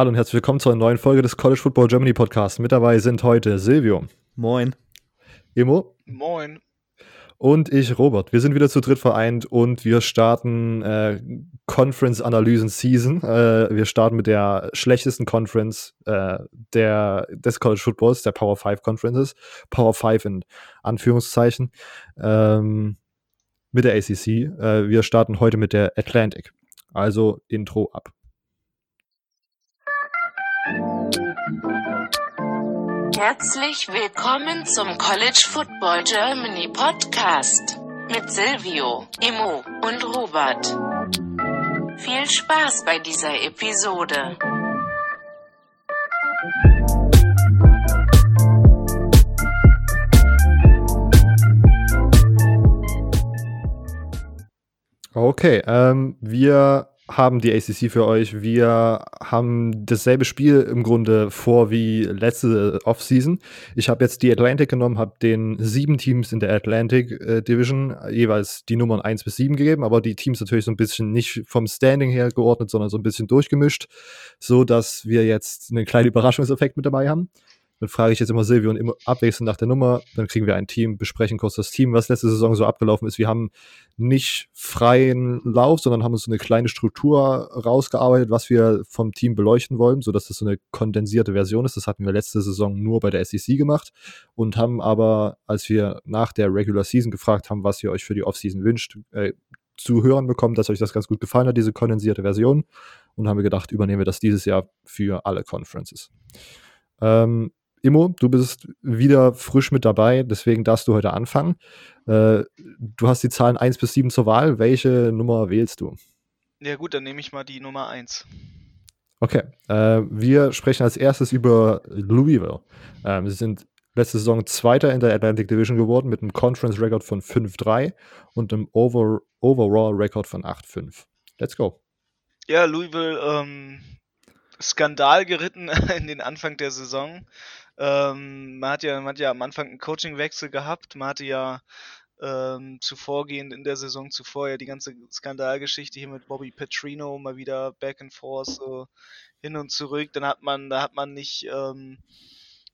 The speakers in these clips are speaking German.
Hallo und herzlich willkommen zu einer neuen Folge des College Football Germany Podcasts. Mit dabei sind heute Silvio. Moin. Imo. Moin. Und ich, Robert. Wir sind wieder zu dritt vereint und wir starten äh, Conference-Analysen-Season. Äh, wir starten mit der schlechtesten Conference äh, der, des College Footballs, der Power 5 Conferences. Power 5 in Anführungszeichen. Ähm, mit der ACC. Äh, wir starten heute mit der Atlantic. Also Intro ab. Herzlich willkommen zum College Football Germany Podcast mit Silvio, Imo und Robert. Viel Spaß bei dieser Episode. Okay, ähm, wir haben die ACC für euch. Wir haben dasselbe Spiel im Grunde vor wie letzte Offseason. Ich habe jetzt die Atlantic genommen, habe den sieben Teams in der Atlantic äh, Division jeweils die Nummern 1 bis 7 gegeben, aber die Teams natürlich so ein bisschen nicht vom Standing her geordnet, sondern so ein bisschen durchgemischt, so dass wir jetzt einen kleinen Überraschungseffekt mit dabei haben. Dann frage ich jetzt immer Silvio und immer abwechselnd nach der Nummer. Dann kriegen wir ein Team, besprechen kurz das Team, was letzte Saison so abgelaufen ist. Wir haben nicht freien Lauf, sondern haben uns so eine kleine Struktur rausgearbeitet, was wir vom Team beleuchten wollen, sodass das so eine kondensierte Version ist. Das hatten wir letzte Saison nur bei der SEC gemacht und haben aber, als wir nach der Regular Season gefragt haben, was ihr euch für die Offseason wünscht, äh, zu hören bekommen, dass euch das ganz gut gefallen hat, diese kondensierte Version. Und haben wir gedacht, übernehmen wir das dieses Jahr für alle Conferences. Ähm, Immo, du bist wieder frisch mit dabei, deswegen darfst du heute anfangen. Äh, du hast die Zahlen 1 bis 7 zur Wahl. Welche Nummer wählst du? Ja gut, dann nehme ich mal die Nummer 1. Okay, äh, wir sprechen als erstes über Louisville. Ähm, sie sind letzte Saison Zweiter in der Atlantic Division geworden mit einem Conference Record von 5-3 und einem Over Overall Record von 8-5. Let's go. Ja, Louisville ähm, Skandal geritten in den Anfang der Saison. Ähm, man, hat ja, man hat ja am Anfang einen Coachingwechsel gehabt. Man hatte ja ähm, zuvorgehend in der Saison zuvor ja die ganze Skandalgeschichte hier mit Bobby Petrino mal wieder back and forth so hin und zurück. Dann hat man, da hat man nicht, ähm,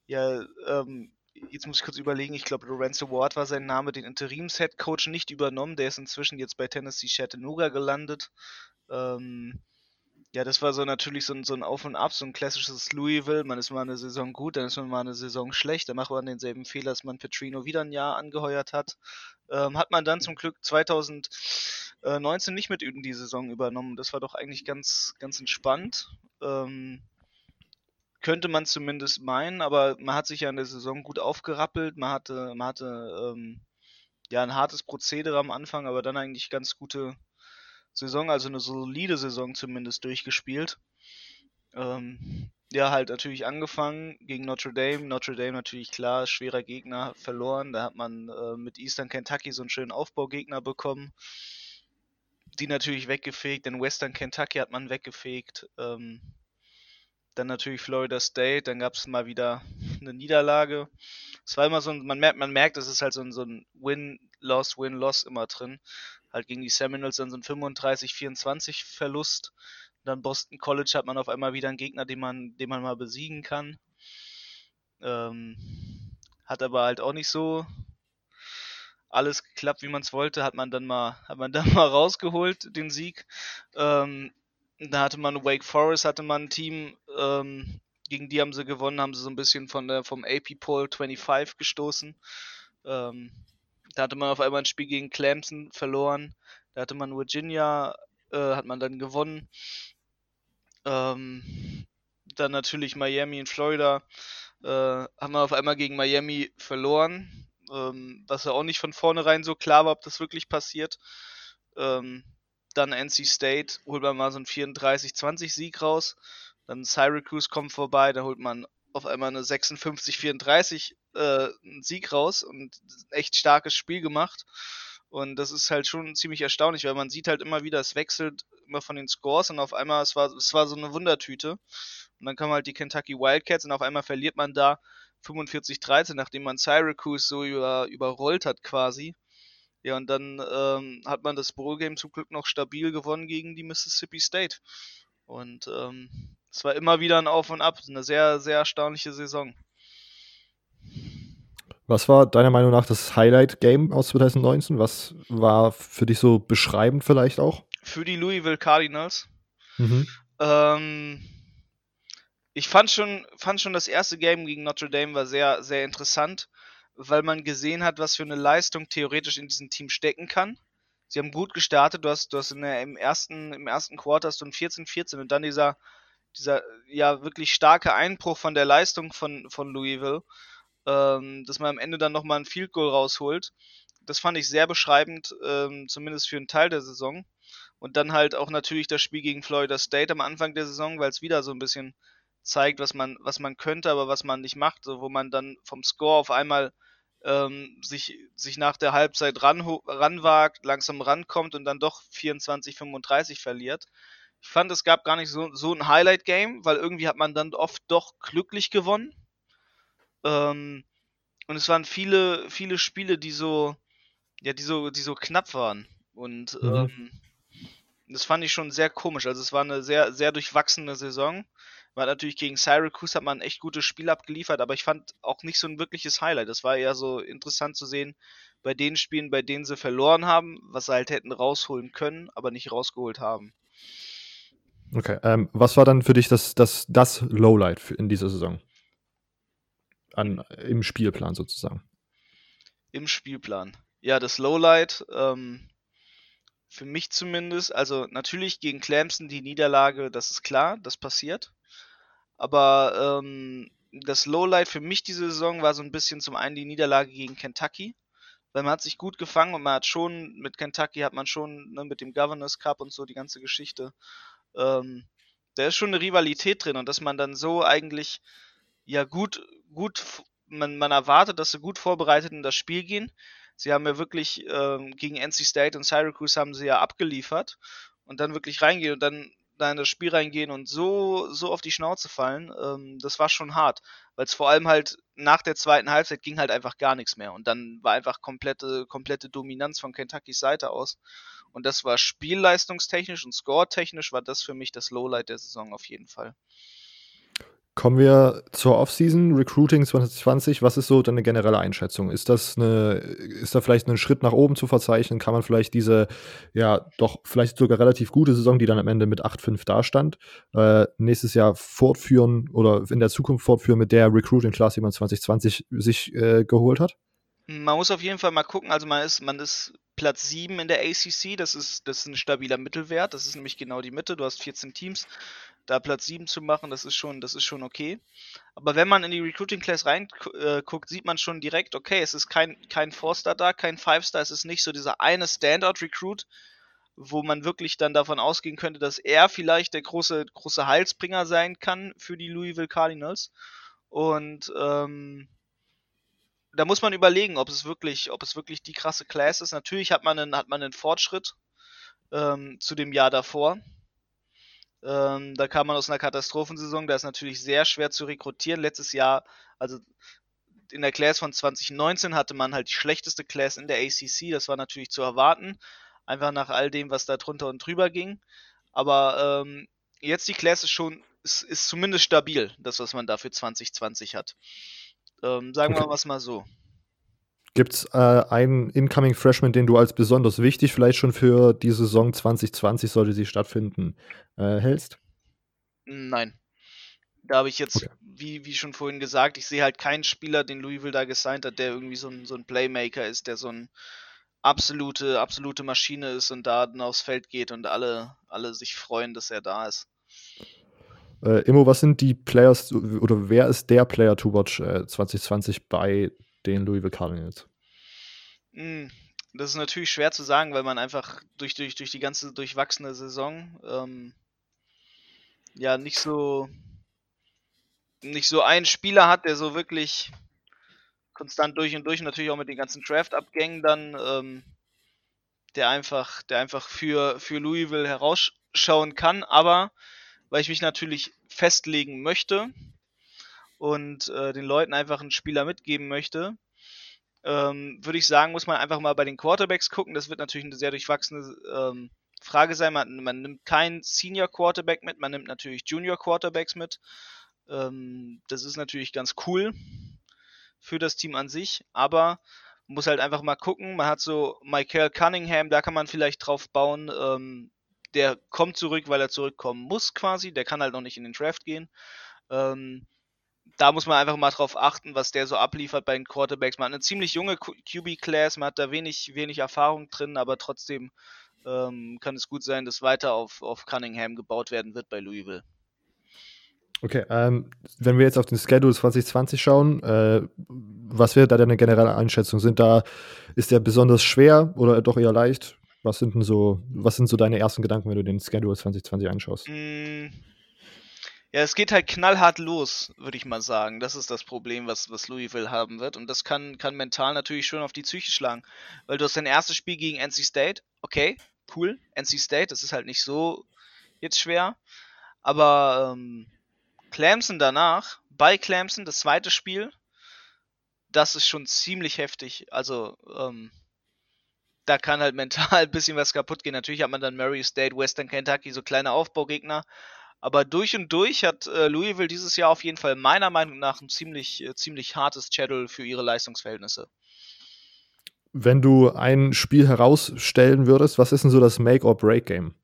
ja, ähm, jetzt muss ich kurz überlegen, ich glaube Lorenzo Ward war sein Name, den Interims-Head Coach nicht übernommen. Der ist inzwischen jetzt bei Tennessee Chattanooga gelandet. Ähm, ja, das war so natürlich so ein, so ein Auf und Ab, so ein klassisches Louisville. Man ist mal eine Saison gut, dann ist man mal eine Saison schlecht. Dann macht man denselben Fehler, dass man Petrino wieder ein Jahr angeheuert hat. Ähm, hat man dann zum Glück 2019 nicht mit in die Saison übernommen. Das war doch eigentlich ganz, ganz entspannt. Ähm, könnte man zumindest meinen, aber man hat sich ja in der Saison gut aufgerappelt. Man hatte, man hatte ähm, ja ein hartes Prozedere am Anfang, aber dann eigentlich ganz gute Saison, also eine solide Saison zumindest durchgespielt. Ähm, ja, halt natürlich angefangen gegen Notre Dame. Notre Dame natürlich klar, schwerer Gegner, verloren. Da hat man äh, mit Eastern Kentucky so einen schönen Aufbaugegner bekommen. Die natürlich weggefegt. In Western Kentucky hat man weggefegt. Ähm, dann natürlich Florida State. Dann gab es mal wieder eine Niederlage. Es war immer so ein, man merkt, man merkt, es ist halt so ein, so ein Win-Loss, Win-Loss immer drin halt gegen die Seminoles dann so ein 35-24 Verlust. dann Boston College hat man auf einmal wieder einen Gegner, den man, den man mal besiegen kann. Ähm, hat aber halt auch nicht so alles geklappt, wie man es wollte, hat man dann mal, hat man dann mal rausgeholt, den Sieg. Ähm, da hatte man Wake Forest, hatte man ein Team, ähm, gegen die haben sie gewonnen, haben sie so ein bisschen von der, vom AP Poll 25 gestoßen. Ähm, da hatte man auf einmal ein Spiel gegen Clemson verloren. Da hatte man Virginia, äh, hat man dann gewonnen. Ähm, dann natürlich Miami in Florida. Äh, haben wir auf einmal gegen Miami verloren. Ähm, was ja auch nicht von vornherein so klar war, ob das wirklich passiert. Ähm, dann NC State holt man mal so einen 34-20 Sieg raus. Dann Syracuse kommt vorbei, da holt man auf einmal eine 56-34 äh, einen Sieg raus und ein echt starkes Spiel gemacht. Und das ist halt schon ziemlich erstaunlich, weil man sieht halt immer wieder, es wechselt immer von den Scores und auf einmal, es war, es war so eine Wundertüte. Und dann kommen halt die Kentucky Wildcats und auf einmal verliert man da 45-13, nachdem man Syracuse so über, überrollt hat quasi. Ja, und dann ähm, hat man das Bowl-Game zum Glück noch stabil gewonnen gegen die Mississippi State. Und ähm, es war immer wieder ein Auf und Ab. Eine sehr, sehr erstaunliche Saison. Was war deiner Meinung nach das Highlight-Game aus 2019? Was war für dich so beschreibend vielleicht auch? Für die Louisville Cardinals. Mhm. Ähm, ich fand schon, fand schon das erste Game gegen Notre Dame war sehr, sehr interessant, weil man gesehen hat, was für eine Leistung theoretisch in diesem Team stecken kann. Sie haben gut gestartet, du hast, du hast der, im ersten, im ersten Quarter hast du ein 14-14 und dann dieser, dieser ja wirklich starke Einbruch von der Leistung von, von Louisville, ähm, dass man am Ende dann nochmal ein Field Goal rausholt. Das fand ich sehr beschreibend, ähm, zumindest für einen Teil der Saison. Und dann halt auch natürlich das Spiel gegen Florida State am Anfang der Saison, weil es wieder so ein bisschen zeigt, was man, was man könnte, aber was man nicht macht, so, wo man dann vom Score auf einmal ähm, sich, sich nach der Halbzeit ran, ranwagt, langsam rankommt und dann doch 24, 35 verliert. Ich fand, es gab gar nicht so, so ein Highlight-Game, weil irgendwie hat man dann oft doch glücklich gewonnen. Ähm, und es waren viele, viele Spiele, die so, ja, die so, die so knapp waren. Und mhm. ähm, das fand ich schon sehr komisch. Also es war eine sehr, sehr durchwachsene Saison. Hat natürlich gegen Syracuse hat man ein echt gutes Spiel abgeliefert, aber ich fand auch nicht so ein wirkliches Highlight. Das war eher so interessant zu sehen bei den Spielen, bei denen sie verloren haben, was sie halt hätten rausholen können, aber nicht rausgeholt haben. Okay, ähm, was war dann für dich das, das, das Lowlight in dieser Saison? An, Im Spielplan sozusagen. Im Spielplan. Ja, das Lowlight, ähm, für mich zumindest, also natürlich gegen Clemson die Niederlage, das ist klar, das passiert. Aber ähm, das Lowlight für mich diese Saison war so ein bisschen zum einen die Niederlage gegen Kentucky, weil man hat sich gut gefangen und man hat schon, mit Kentucky hat man schon, ne, mit dem Governors Cup und so die ganze Geschichte, ähm, da ist schon eine Rivalität drin und dass man dann so eigentlich, ja gut, gut, man, man erwartet, dass sie gut vorbereitet in das Spiel gehen. Sie haben ja wirklich ähm, gegen NC State und Syracuse haben sie ja abgeliefert und dann wirklich reingehen und dann da in das Spiel reingehen und so, so auf die Schnauze fallen, ähm, das war schon hart. Weil es vor allem halt nach der zweiten Halbzeit ging halt einfach gar nichts mehr. Und dann war einfach komplette, komplette Dominanz von Kentuckys Seite aus. Und das war spielleistungstechnisch und score-technisch war das für mich das Lowlight der Saison auf jeden Fall. Kommen wir zur Offseason, Recruiting 2020. Was ist so deine generelle Einschätzung? Ist das eine, ist da vielleicht ein Schritt nach oben zu verzeichnen? Kann man vielleicht diese, ja, doch vielleicht sogar relativ gute Saison, die dann am Ende mit 8-5 dastand, äh, nächstes Jahr fortführen oder in der Zukunft fortführen mit der Recruiting Class, die man 2020 sich äh, geholt hat? Man muss auf jeden Fall mal gucken, also man ist, man ist Platz 7 in der ACC, das ist, das ist ein stabiler Mittelwert, das ist nämlich genau die Mitte, du hast 14 Teams, da Platz 7 zu machen, das ist schon, das ist schon okay. Aber wenn man in die Recruiting Class reinguckt, äh, sieht man schon direkt, okay, es ist kein, kein Four-Star da, kein Five-Star, es ist nicht so dieser eine Standout-Recruit, wo man wirklich dann davon ausgehen könnte, dass er vielleicht der große, große Heilsbringer sein kann für die Louisville Cardinals. Und ähm, da muss man überlegen, ob es wirklich, ob es wirklich die krasse Class ist. Natürlich hat man einen, hat man einen Fortschritt ähm, zu dem Jahr davor. Ähm, da kam man aus einer Katastrophensaison, da ist natürlich sehr schwer zu rekrutieren. Letztes Jahr, also in der Class von 2019 hatte man halt die schlechteste Class in der ACC, das war natürlich zu erwarten, einfach nach all dem, was da drunter und drüber ging. Aber ähm, jetzt die Class ist schon, ist, ist zumindest stabil, das, was man da für 2020 hat. Ähm, sagen wir was mal so. Gibt es äh, einen Incoming Freshman, den du als besonders wichtig vielleicht schon für die Saison 2020, sollte sie stattfinden, äh, hältst? Nein. Da habe ich jetzt, okay. wie, wie schon vorhin gesagt, ich sehe halt keinen Spieler, den Louisville da gesigned hat, der irgendwie so ein, so ein Playmaker ist, der so ein absolute, absolute Maschine ist und da dann aufs Feld geht und alle, alle sich freuen, dass er da ist. Äh, Immo, was sind die Players oder wer ist der Player to watch äh, 2020 bei den Louisville Cardinals? Hm, das ist natürlich schwer zu sagen, weil man einfach durch, durch, durch die ganze durchwachsene Saison ähm, ja nicht so nicht so einen Spieler hat, der so wirklich konstant durch und durch, natürlich auch mit den ganzen Draft-Abgängen dann, ähm, der einfach, der einfach für, für Louisville herausschauen kann, aber weil ich mich natürlich festlegen möchte, und äh, den Leuten einfach einen Spieler mitgeben möchte, ähm, würde ich sagen, muss man einfach mal bei den Quarterbacks gucken. Das wird natürlich eine sehr durchwachsene ähm, Frage sein, man, man nimmt keinen Senior Quarterback mit, man nimmt natürlich Junior Quarterbacks mit. Ähm, das ist natürlich ganz cool für das Team an sich, aber muss halt einfach mal gucken. Man hat so Michael Cunningham, da kann man vielleicht drauf bauen. Ähm, der kommt zurück, weil er zurückkommen muss quasi. Der kann halt noch nicht in den Draft gehen. Ähm, da muss man einfach mal drauf achten, was der so abliefert bei den Quarterbacks. Man hat eine ziemlich junge QB-Class, man hat da wenig, wenig Erfahrung drin, aber trotzdem ähm, kann es gut sein, dass weiter auf, auf Cunningham gebaut werden wird bei Louisville. Okay, ähm, wenn wir jetzt auf den Schedule 2020 schauen, äh, was wäre da deine generelle Einschätzung? Sind da, ist der besonders schwer oder doch eher leicht? Was sind denn so, was sind so deine ersten Gedanken, wenn du den Schedule 2020 anschaust? Mm, ja, es geht halt knallhart los, würde ich mal sagen. Das ist das Problem, was, was Louisville haben wird. Und das kann, kann mental natürlich schon auf die Psyche schlagen. Weil du hast dein erstes Spiel gegen NC State, okay, cool, NC State, das ist halt nicht so jetzt schwer. Aber ähm, Clemson danach, bei Clemson, das zweite Spiel, das ist schon ziemlich heftig. Also, ähm, da kann halt mental ein bisschen was kaputt gehen. Natürlich hat man dann Murray State, Western Kentucky, so kleine Aufbaugegner. Aber durch und durch hat äh, Louisville dieses Jahr auf jeden Fall meiner Meinung nach ein ziemlich, äh, ziemlich hartes Schedule für ihre Leistungsverhältnisse. Wenn du ein Spiel herausstellen würdest, was ist denn so das Make-or-Break-Game?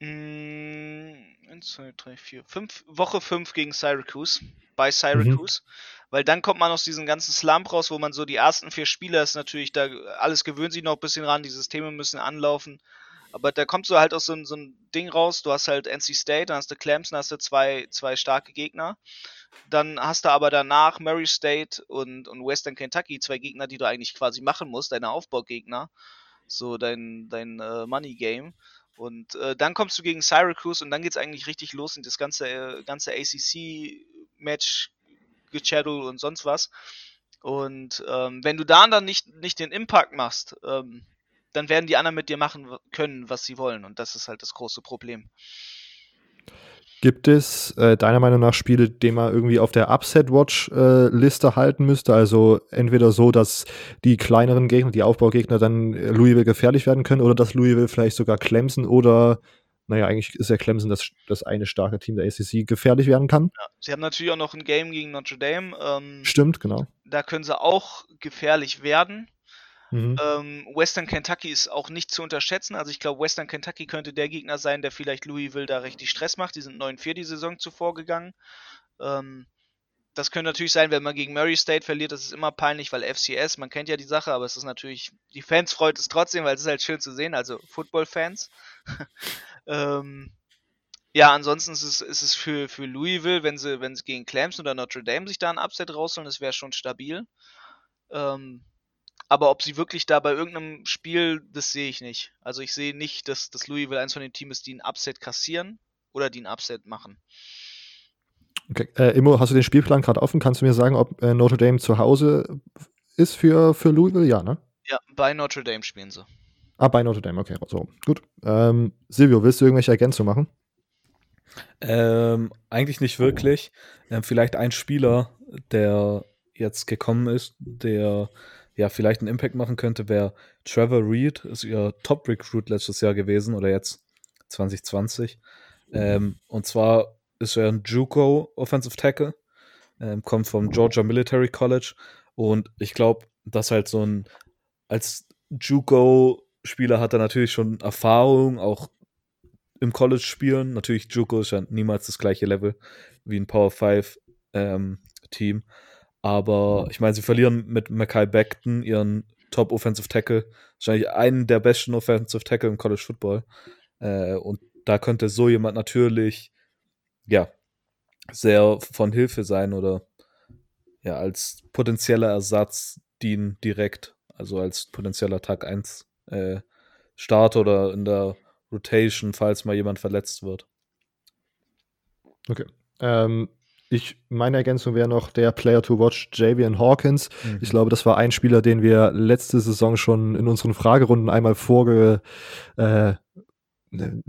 Mm, 1, 2, 3, 4, 5, Woche 5 gegen Syracuse, bei Syracuse. Mhm. Weil dann kommt man aus diesem ganzen Slump raus, wo man so die ersten vier Spiele ist natürlich, da alles gewöhnt sich noch ein bisschen ran, die Systeme müssen anlaufen. Aber da kommst du halt aus so, so ein Ding raus, du hast halt NC State, dann hast du Clemson, hast du zwei, zwei starke Gegner. Dann hast du aber danach Murray State und, und Western Kentucky, zwei Gegner, die du eigentlich quasi machen musst, deine Aufbaugegner. So dein, dein äh, Money Game. Und äh, dann kommst du gegen Syracuse und dann geht es eigentlich richtig los in das ganze, äh, ganze ACC-Match, gechannelt und sonst was. Und ähm, wenn du da dann nicht, nicht den Impact machst, ähm, dann werden die anderen mit dir machen können, was sie wollen. Und das ist halt das große Problem. Gibt es äh, deiner Meinung nach Spiele, die man irgendwie auf der Upset-Watch-Liste äh, halten müsste? Also entweder so, dass die kleineren Gegner, die Aufbaugegner dann äh, Louisville gefährlich werden können oder dass Louisville vielleicht sogar Clemson oder, naja, eigentlich ist ja Clemson das, das eine starke Team der ACC gefährlich werden kann. Ja, sie haben natürlich auch noch ein Game gegen Notre Dame. Ähm, Stimmt, genau. Da können sie auch gefährlich werden. Mhm. Ähm, Western Kentucky ist auch nicht zu unterschätzen. Also ich glaube, Western Kentucky könnte der Gegner sein, der vielleicht Louisville da richtig Stress macht. Die sind 9-4 die Saison zuvor gegangen. Ähm, das könnte natürlich sein, wenn man gegen Murray State verliert, das ist immer peinlich, weil FCS, man kennt ja die Sache, aber es ist natürlich, die Fans freut es trotzdem, weil es ist halt schön zu sehen, also Football-Fans. ähm, ja, ansonsten ist es, ist es für, für Louisville, wenn sie, wenn sie gegen Clemson oder Notre Dame sich da ein Upset rausholen, das wäre schon stabil. Ähm, aber ob sie wirklich da bei irgendeinem Spiel, das sehe ich nicht. Also ich sehe nicht, dass, dass Louisville eins von den Teams ist, die ein Upset kassieren oder die ein Upset machen. Okay. Äh, Immo, hast du den Spielplan gerade offen? Kannst du mir sagen, ob äh, Notre Dame zu Hause ist für, für Louisville? Ja, ne? Ja, bei Notre Dame spielen sie. Ah, bei Notre Dame, okay. So, gut. Ähm, Silvio, willst du irgendwelche Ergänzungen machen? Ähm, eigentlich nicht wirklich. Ähm, vielleicht ein Spieler, der jetzt gekommen ist, der ja vielleicht einen Impact machen könnte, wäre Trevor Reed, ist ihr Top-Recruit letztes Jahr gewesen oder jetzt 2020. Ähm, und zwar ist er ein Juco Offensive Tackle, ähm, kommt vom Georgia Military College und ich glaube, dass halt so ein als Juco-Spieler hat er natürlich schon Erfahrung, auch im College spielen. Natürlich, Juco ist ja niemals das gleiche Level wie ein Power 5 ähm, Team. Aber ich meine, sie verlieren mit Mackay Beckton ihren Top Offensive Tackle, wahrscheinlich einen der besten Offensive Tackle im College Football. Äh, und da könnte so jemand natürlich, ja, sehr von Hilfe sein oder ja, als potenzieller Ersatz dienen direkt, also als potenzieller Tag 1 äh, Start oder in der Rotation, falls mal jemand verletzt wird. Okay. Ähm, ich, meine Ergänzung wäre noch der Player to Watch, Javian Hawkins. Mhm. Ich glaube, das war ein Spieler, den wir letzte Saison schon in unseren Fragerunden einmal vorge, äh, ne,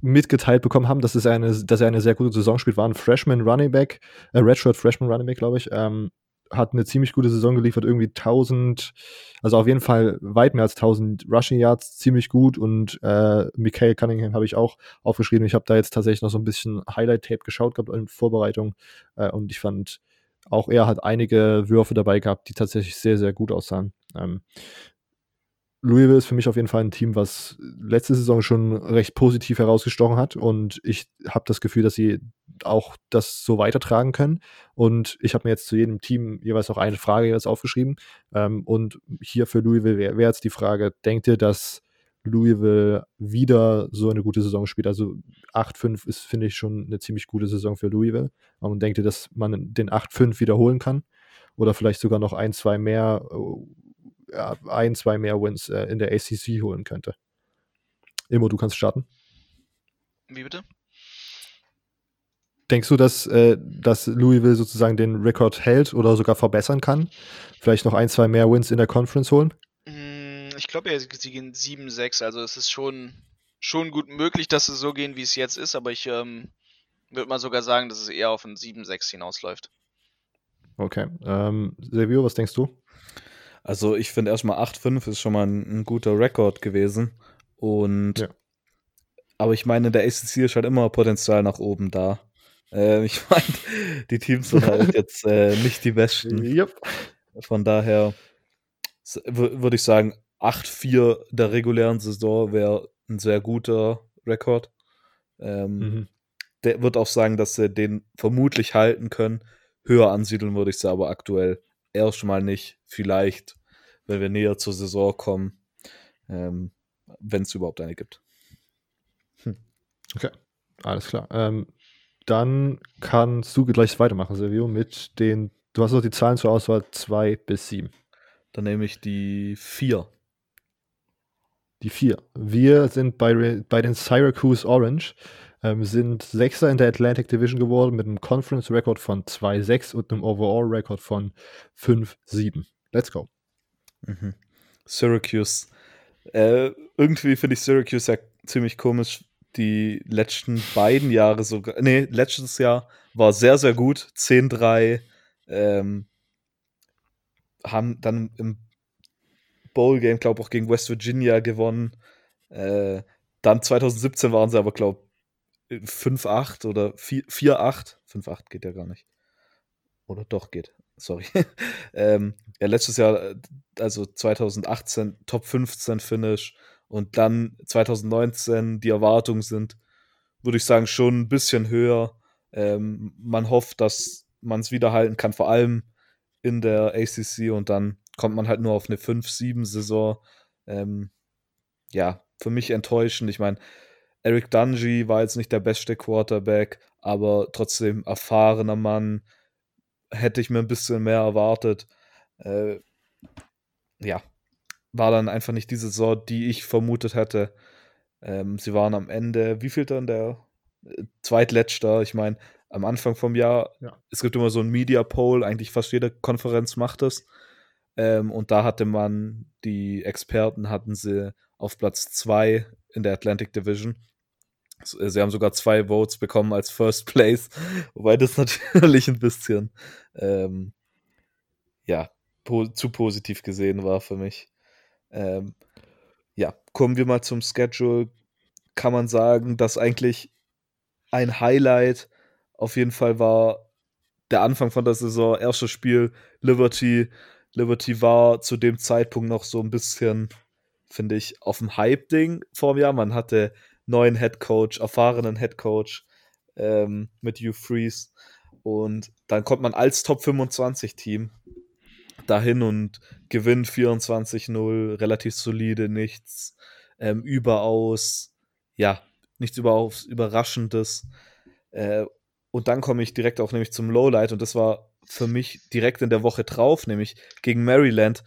mitgeteilt bekommen haben, dass, es eine, dass er eine sehr gute Saison spielt. War ein Freshman Running Back, äh, Redshirt Freshman Running Back, glaube ich. Ähm, hat eine ziemlich gute Saison geliefert, irgendwie 1000, also auf jeden Fall weit mehr als 1000 Rushing Yards, ziemlich gut und äh, Michael Cunningham habe ich auch aufgeschrieben. Ich habe da jetzt tatsächlich noch so ein bisschen Highlight-Tape geschaut gehabt in Vorbereitung äh, und ich fand, auch er hat einige Würfe dabei gehabt, die tatsächlich sehr, sehr gut aussahen. Ähm, Louisville ist für mich auf jeden Fall ein Team, was letzte Saison schon recht positiv herausgestochen hat und ich habe das Gefühl, dass sie auch das so weitertragen können. Und ich habe mir jetzt zu jedem Team jeweils auch eine Frage jeweils aufgeschrieben. Ähm, und hier für Louisville wäre wär jetzt die Frage: Denkt ihr, dass Louisville wieder so eine gute Saison spielt? Also 8-5 ist, finde ich, schon eine ziemlich gute Saison für Louisville. Und denkt ihr, dass man den 8-5 wiederholen kann? Oder vielleicht sogar noch ein, zwei mehr ja, ein, zwei mehr Wins äh, in der ACC holen könnte. Immo, du kannst starten. Wie bitte? Denkst du, dass, äh, dass Louisville sozusagen den Rekord hält oder sogar verbessern kann? Vielleicht noch ein, zwei mehr Wins in der Conference holen? Hm, ich glaube ja, sie gehen 7-6, also es ist schon, schon gut möglich, dass es so gehen, wie es jetzt ist, aber ich ähm, würde mal sogar sagen, dass es eher auf ein 7-6 hinausläuft. Okay. Ähm, Silvio, was denkst du? Also ich finde erstmal 8-5 ist schon mal ein, ein guter Rekord gewesen. Und ja. aber ich meine, der ACC ist halt immer Potenzial nach oben da. Äh, ich meine, die Teams sind halt jetzt äh, nicht die besten. Yep. Von daher würde ich sagen, 8-4 der regulären Saison wäre ein sehr guter Rekord. Ähm, mhm. Der wird auch sagen, dass sie den vermutlich halten können. Höher ansiedeln würde ich sie aber aktuell erstmal nicht. Vielleicht, wenn wir näher zur Saison kommen, ähm, wenn es überhaupt eine gibt. Hm. Okay, alles klar. Ähm, dann kannst du gleich weitermachen, Silvio, mit den, du hast noch die Zahlen zur Auswahl 2 bis 7. Dann nehme ich die 4. Die 4. Wir sind bei, bei den Syracuse Orange ähm, sind Sechster in der Atlantic Division geworden mit einem Conference Record von 2-6 und einem Overall Record von 5-7. Let's go. Mhm. Syracuse. Äh, irgendwie finde ich Syracuse ja ziemlich komisch. Die letzten beiden Jahre sogar. Nee, letztes Jahr war sehr, sehr gut. 10-3. Ähm, haben dann im Bowl-Game, glaube ich, auch gegen West Virginia gewonnen. Äh, dann 2017 waren sie aber, glaube 5-8 oder 4-8. 5-8 geht ja gar nicht. Oder doch geht. Sorry. ähm, ja, letztes Jahr, äh, also 2018, Top 15 Finish und dann 2019 die Erwartungen sind, würde ich sagen, schon ein bisschen höher. Ähm, man hofft, dass man es wiederhalten kann, vor allem in der ACC und dann kommt man halt nur auf eine 5-7-Saison. Ähm, ja, für mich enttäuschend. Ich meine, Eric Dungy war jetzt nicht der beste Quarterback, aber trotzdem erfahrener Mann. Hätte ich mir ein bisschen mehr erwartet. Äh, ja, war dann einfach nicht die Saison, die ich vermutet hätte. Ähm, sie waren am Ende, wie viel dann der äh, zweitletzter? Ich meine, am Anfang vom Jahr, ja. es gibt immer so ein Media Poll, eigentlich fast jede Konferenz macht das. Ähm, und da hatte man, die Experten hatten sie auf Platz 2 in der Atlantic Division. Sie haben sogar zwei Votes bekommen als First Place, wobei das natürlich ein bisschen ähm, ja, po zu positiv gesehen war für mich. Ähm, ja, kommen wir mal zum Schedule. Kann man sagen, dass eigentlich ein Highlight auf jeden Fall war der Anfang von der Saison, erstes Spiel Liberty. Liberty war zu dem Zeitpunkt noch so ein bisschen finde ich, auf dem Hype-Ding vor Jahr. Man hatte neuen Head Coach, erfahrenen Head Coach ähm, mit Hugh Freeze. Und dann kommt man als Top 25 Team dahin und gewinnt 24-0, relativ solide, nichts ähm, überaus, ja, nichts überaus Überraschendes. Äh, und dann komme ich direkt auch nämlich zum Lowlight und das war für mich direkt in der Woche drauf, nämlich gegen Maryland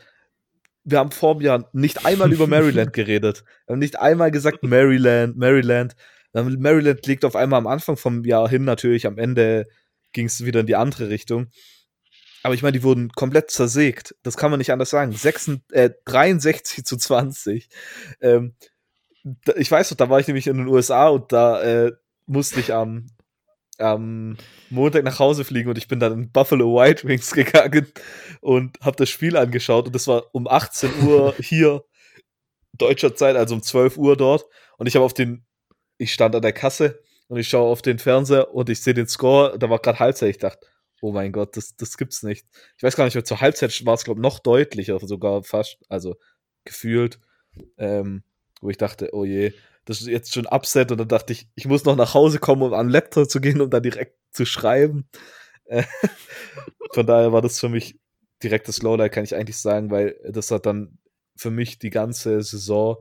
wir haben vor dem Jahr nicht einmal über Maryland geredet. Wir haben nicht einmal gesagt Maryland, Maryland. Maryland liegt auf einmal am Anfang vom Jahr hin, natürlich am Ende ging es wieder in die andere Richtung. Aber ich meine, die wurden komplett zersägt. Das kann man nicht anders sagen. 6, äh, 63 zu 20. Ähm, da, ich weiß noch, da war ich nämlich in den USA und da äh, musste ich am am Montag nach Hause fliegen und ich bin dann in Buffalo White Wings gegangen und habe das Spiel angeschaut und das war um 18 Uhr hier deutscher Zeit, also um 12 Uhr dort und ich habe auf den, ich stand an der Kasse und ich schaue auf den Fernseher und ich sehe den Score, da war gerade Halbzeit, ich dachte, oh mein Gott, das, das gibt's nicht. Ich weiß gar nicht, zur Halbzeit war es, glaube ich, noch deutlicher, sogar fast, also gefühlt, ähm, wo ich dachte, oh je, das ist jetzt schon Upset und dann dachte ich, ich muss noch nach Hause kommen, um an den Laptop zu gehen, um da direkt zu schreiben. Äh, von daher war das für mich direktes Lowlight, kann ich eigentlich sagen, weil das hat dann für mich die ganze Saison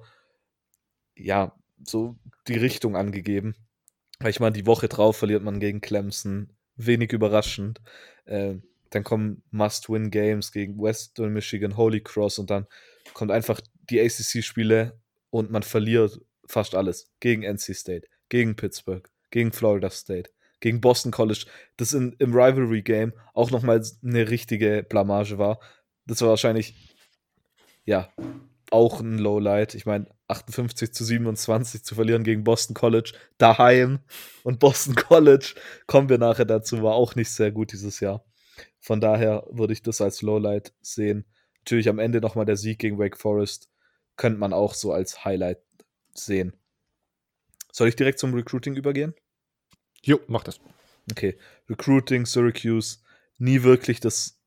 ja so die Richtung angegeben. Weil ich meine, die Woche drauf verliert man gegen Clemson, wenig überraschend. Äh, dann kommen Must-Win-Games gegen Western Michigan, Holy Cross und dann kommt einfach die ACC-Spiele und man verliert fast alles. Gegen NC State, gegen Pittsburgh, gegen Florida State, gegen Boston College, das in, im Rivalry-Game auch nochmal eine richtige Blamage war. Das war wahrscheinlich, ja, auch ein Lowlight. Ich meine, 58 zu 27 zu verlieren gegen Boston College daheim und Boston College, kommen wir nachher dazu, war auch nicht sehr gut dieses Jahr. Von daher würde ich das als Lowlight sehen. Natürlich am Ende nochmal der Sieg gegen Wake Forest könnte man auch so als Highlight sehen. Soll ich direkt zum Recruiting übergehen? Jo, mach das. Okay. Recruiting, Syracuse, nie wirklich das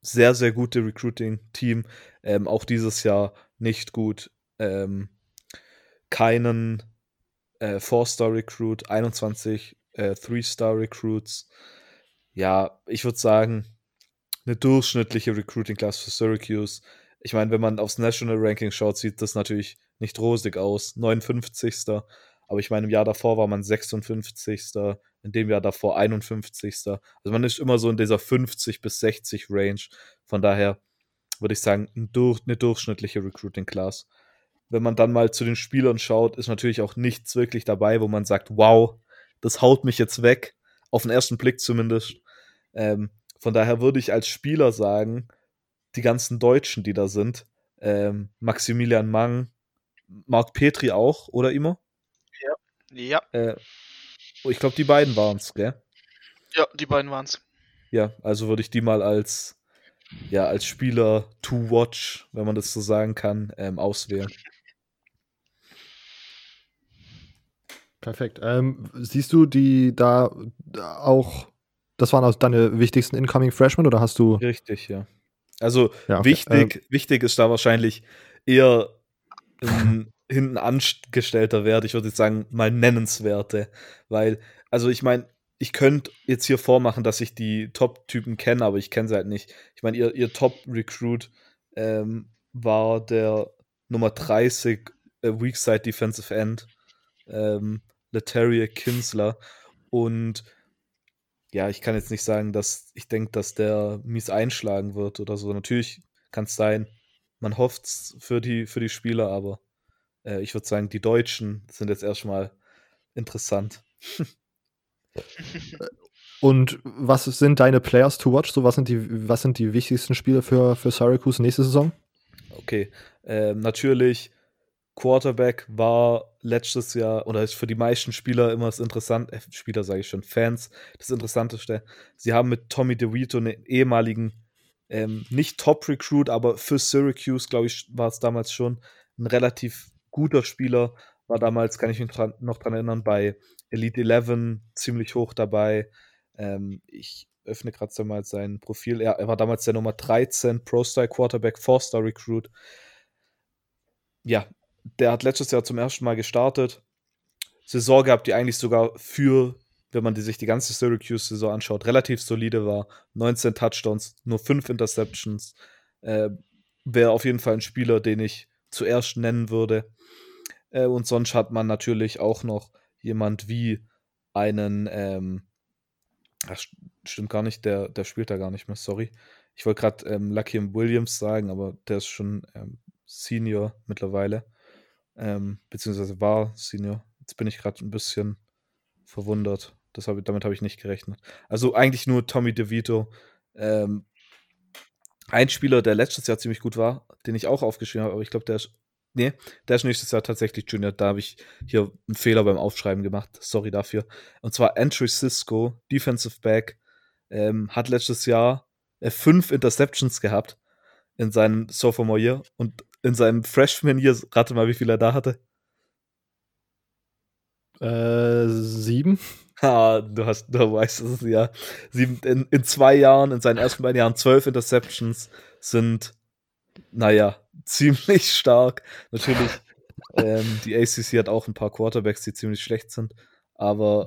sehr, sehr gute Recruiting-Team. Ähm, auch dieses Jahr nicht gut. Ähm, keinen äh, Four-Star-Recruit, 21 äh, Three-Star-Recruits. Ja, ich würde sagen, eine durchschnittliche Recruiting-Class für Syracuse. Ich meine, wenn man aufs National Ranking schaut, sieht das natürlich nicht rosig aus. 59. Aber ich meine, im Jahr davor war man 56. In dem Jahr davor 51. Also man ist immer so in dieser 50 bis 60 Range. Von daher würde ich sagen, eine durchschnittliche Recruiting Class. Wenn man dann mal zu den Spielern schaut, ist natürlich auch nichts wirklich dabei, wo man sagt, wow, das haut mich jetzt weg. Auf den ersten Blick zumindest. Ähm, von daher würde ich als Spieler sagen, die ganzen Deutschen, die da sind, ähm, Maximilian Mang, Marc Petri auch, oder immer? Ja. Äh, oh, ich glaube, die beiden waren es, gell? Ja, die beiden waren es. Ja, also würde ich die mal als, ja, als Spieler to watch, wenn man das so sagen kann, ähm, auswählen. Perfekt. Ähm, siehst du die da auch, das waren auch deine wichtigsten Incoming Freshmen oder hast du? Richtig, ja. Also ja, okay. wichtig, ähm, wichtig ist da wahrscheinlich eher ein hinten angestellter Wert, ich würde jetzt sagen, mal nennenswerte. Weil, also ich meine, ich könnte jetzt hier vormachen, dass ich die Top-Typen kenne, aber ich kenne sie halt nicht. Ich meine, ihr, ihr Top-Recruit ähm, war der Nummer 30 äh, Weakside Defensive End, ähm, Letaria Kinsler. Und ja, ich kann jetzt nicht sagen, dass ich denke, dass der mies einschlagen wird oder so. Natürlich kann es sein, man hofft es für die, für die Spieler, aber äh, ich würde sagen, die Deutschen sind jetzt erstmal interessant. Und was sind deine Players to watch? So, was sind die, was sind die wichtigsten Spiele für, für Syracuse nächste Saison? Okay, ähm, natürlich Quarterback war letztes Jahr oder ist für die meisten Spieler immer das Interessante, äh, Spieler sage ich schon, Fans, das Interessanteste. Sie haben mit Tommy DeVito einen ehemaligen, ähm, nicht Top-Recruit, aber für Syracuse, glaube ich, war es damals schon ein relativ guter Spieler. War damals, kann ich mich dran, noch dran erinnern, bei Elite 11 ziemlich hoch dabei. Ähm, ich öffne gerade mal sein Profil. Er, er war damals der Nummer 13 Pro-Style Quarterback, 4-Star Recruit. Ja, der hat letztes Jahr zum ersten Mal gestartet. Saison gehabt, die eigentlich sogar für, wenn man die, sich die ganze Syracuse-Saison anschaut, relativ solide war. 19 Touchdowns, nur 5 Interceptions. Äh, Wäre auf jeden Fall ein Spieler, den ich zuerst nennen würde. Äh, und sonst hat man natürlich auch noch jemand wie einen, ähm, das stimmt gar nicht, der, der spielt da gar nicht mehr, sorry. Ich wollte gerade ähm, Lucky Williams sagen, aber der ist schon ähm, Senior mittlerweile ähm, beziehungsweise war Senior. Jetzt bin ich gerade ein bisschen verwundert. Das hab, damit habe ich nicht gerechnet. Also eigentlich nur Tommy DeVito. Ähm, ein Spieler, der letztes Jahr ziemlich gut war, den ich auch aufgeschrieben habe, aber ich glaube, der ist Nee, der ist nächstes Jahr tatsächlich Junior. Da habe ich hier einen Fehler beim Aufschreiben gemacht. Sorry dafür. Und zwar Andrew Cisco, Defensive Back, ähm, hat letztes Jahr äh, fünf Interceptions gehabt in seinem Sophomore Year und in seinem Freshman Year, rate mal, wie viel er da hatte. Äh, sieben. Ha, du hast, du weißt es ja. Sieben, in, in zwei Jahren, in seinen ersten beiden Jahren zwölf Interceptions sind, naja, ziemlich stark. Natürlich, ähm, die ACC hat auch ein paar Quarterbacks, die ziemlich schlecht sind, aber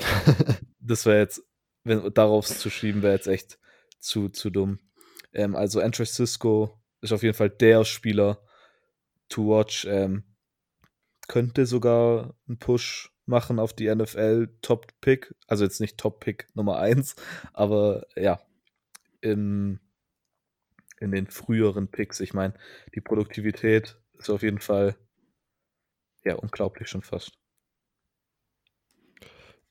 das wäre jetzt, wenn darauf zu schieben, wäre jetzt echt zu, zu dumm. Ähm, also Andrew Cisco ist auf jeden Fall der Spieler to watch. Ähm, könnte sogar einen Push machen auf die NFL Top Pick. Also jetzt nicht Top Pick Nummer 1, aber ja, im, in den früheren Picks. Ich meine, die Produktivität ist auf jeden Fall ja unglaublich schon fast.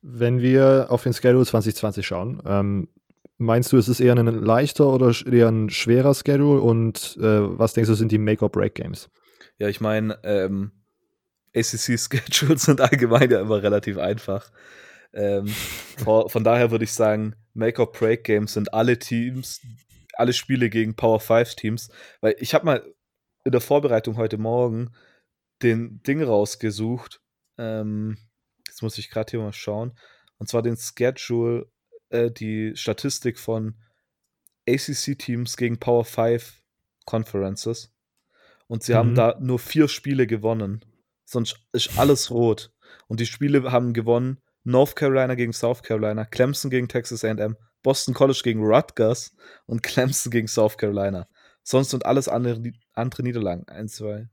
Wenn wir auf den Schedule 2020 schauen, ähm, meinst du, es ist eher ein leichter oder eher ein schwerer Schedule und äh, was denkst du, sind die Make-or-Break-Games? Ja, ich meine, ähm, ACC-Schedules sind allgemein ja immer relativ einfach. Ähm, von daher würde ich sagen, Make-or-Break-Games sind alle Teams, alle Spiele gegen Power 5-Teams, weil ich habe mal in der Vorbereitung heute Morgen den Ding rausgesucht. Ähm, jetzt muss ich gerade hier mal schauen. Und zwar den Schedule, äh, die Statistik von ACC-Teams gegen Power 5 Conferences. Und sie mhm. haben da nur vier Spiele gewonnen sonst ist alles rot. Und die Spiele haben gewonnen North Carolina gegen South Carolina, Clemson gegen Texas A&M, Boston College gegen Rutgers und Clemson gegen South Carolina. Sonst sind alles andere, andere Niederlagen. Eins, zwei.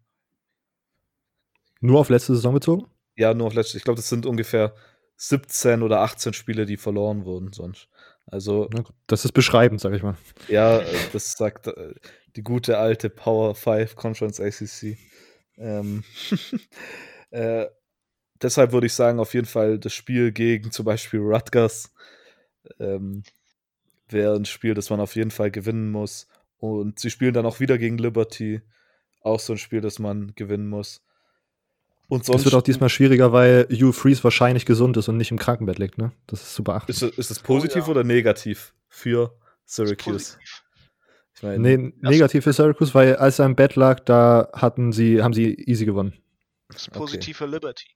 Nur auf letzte Saison bezogen? Ja, nur auf letzte. Ich glaube, das sind ungefähr 17 oder 18 Spiele, die verloren wurden sonst. Also. Das ist beschreibend, sag ich mal. Ja, das sagt äh, die gute alte Power 5 Conference ACC. Ähm, äh, deshalb würde ich sagen, auf jeden Fall das Spiel gegen zum Beispiel Rutgers ähm, wäre ein Spiel, das man auf jeden Fall gewinnen muss. Und sie spielen dann auch wieder gegen Liberty. Auch so ein Spiel, das man gewinnen muss. Und sonst. Es wird auch diesmal schwieriger, weil Hugh Freeze wahrscheinlich gesund ist und nicht im Krankenbett liegt, ne? Das ist super beachten. Ist, ist das positiv oh, ja. oder negativ für Syracuse? Ich mein, nee, negativ für Syracuse, weil als er im Bett lag, da hatten sie, haben sie easy gewonnen. Das ist positiv okay. für Liberty.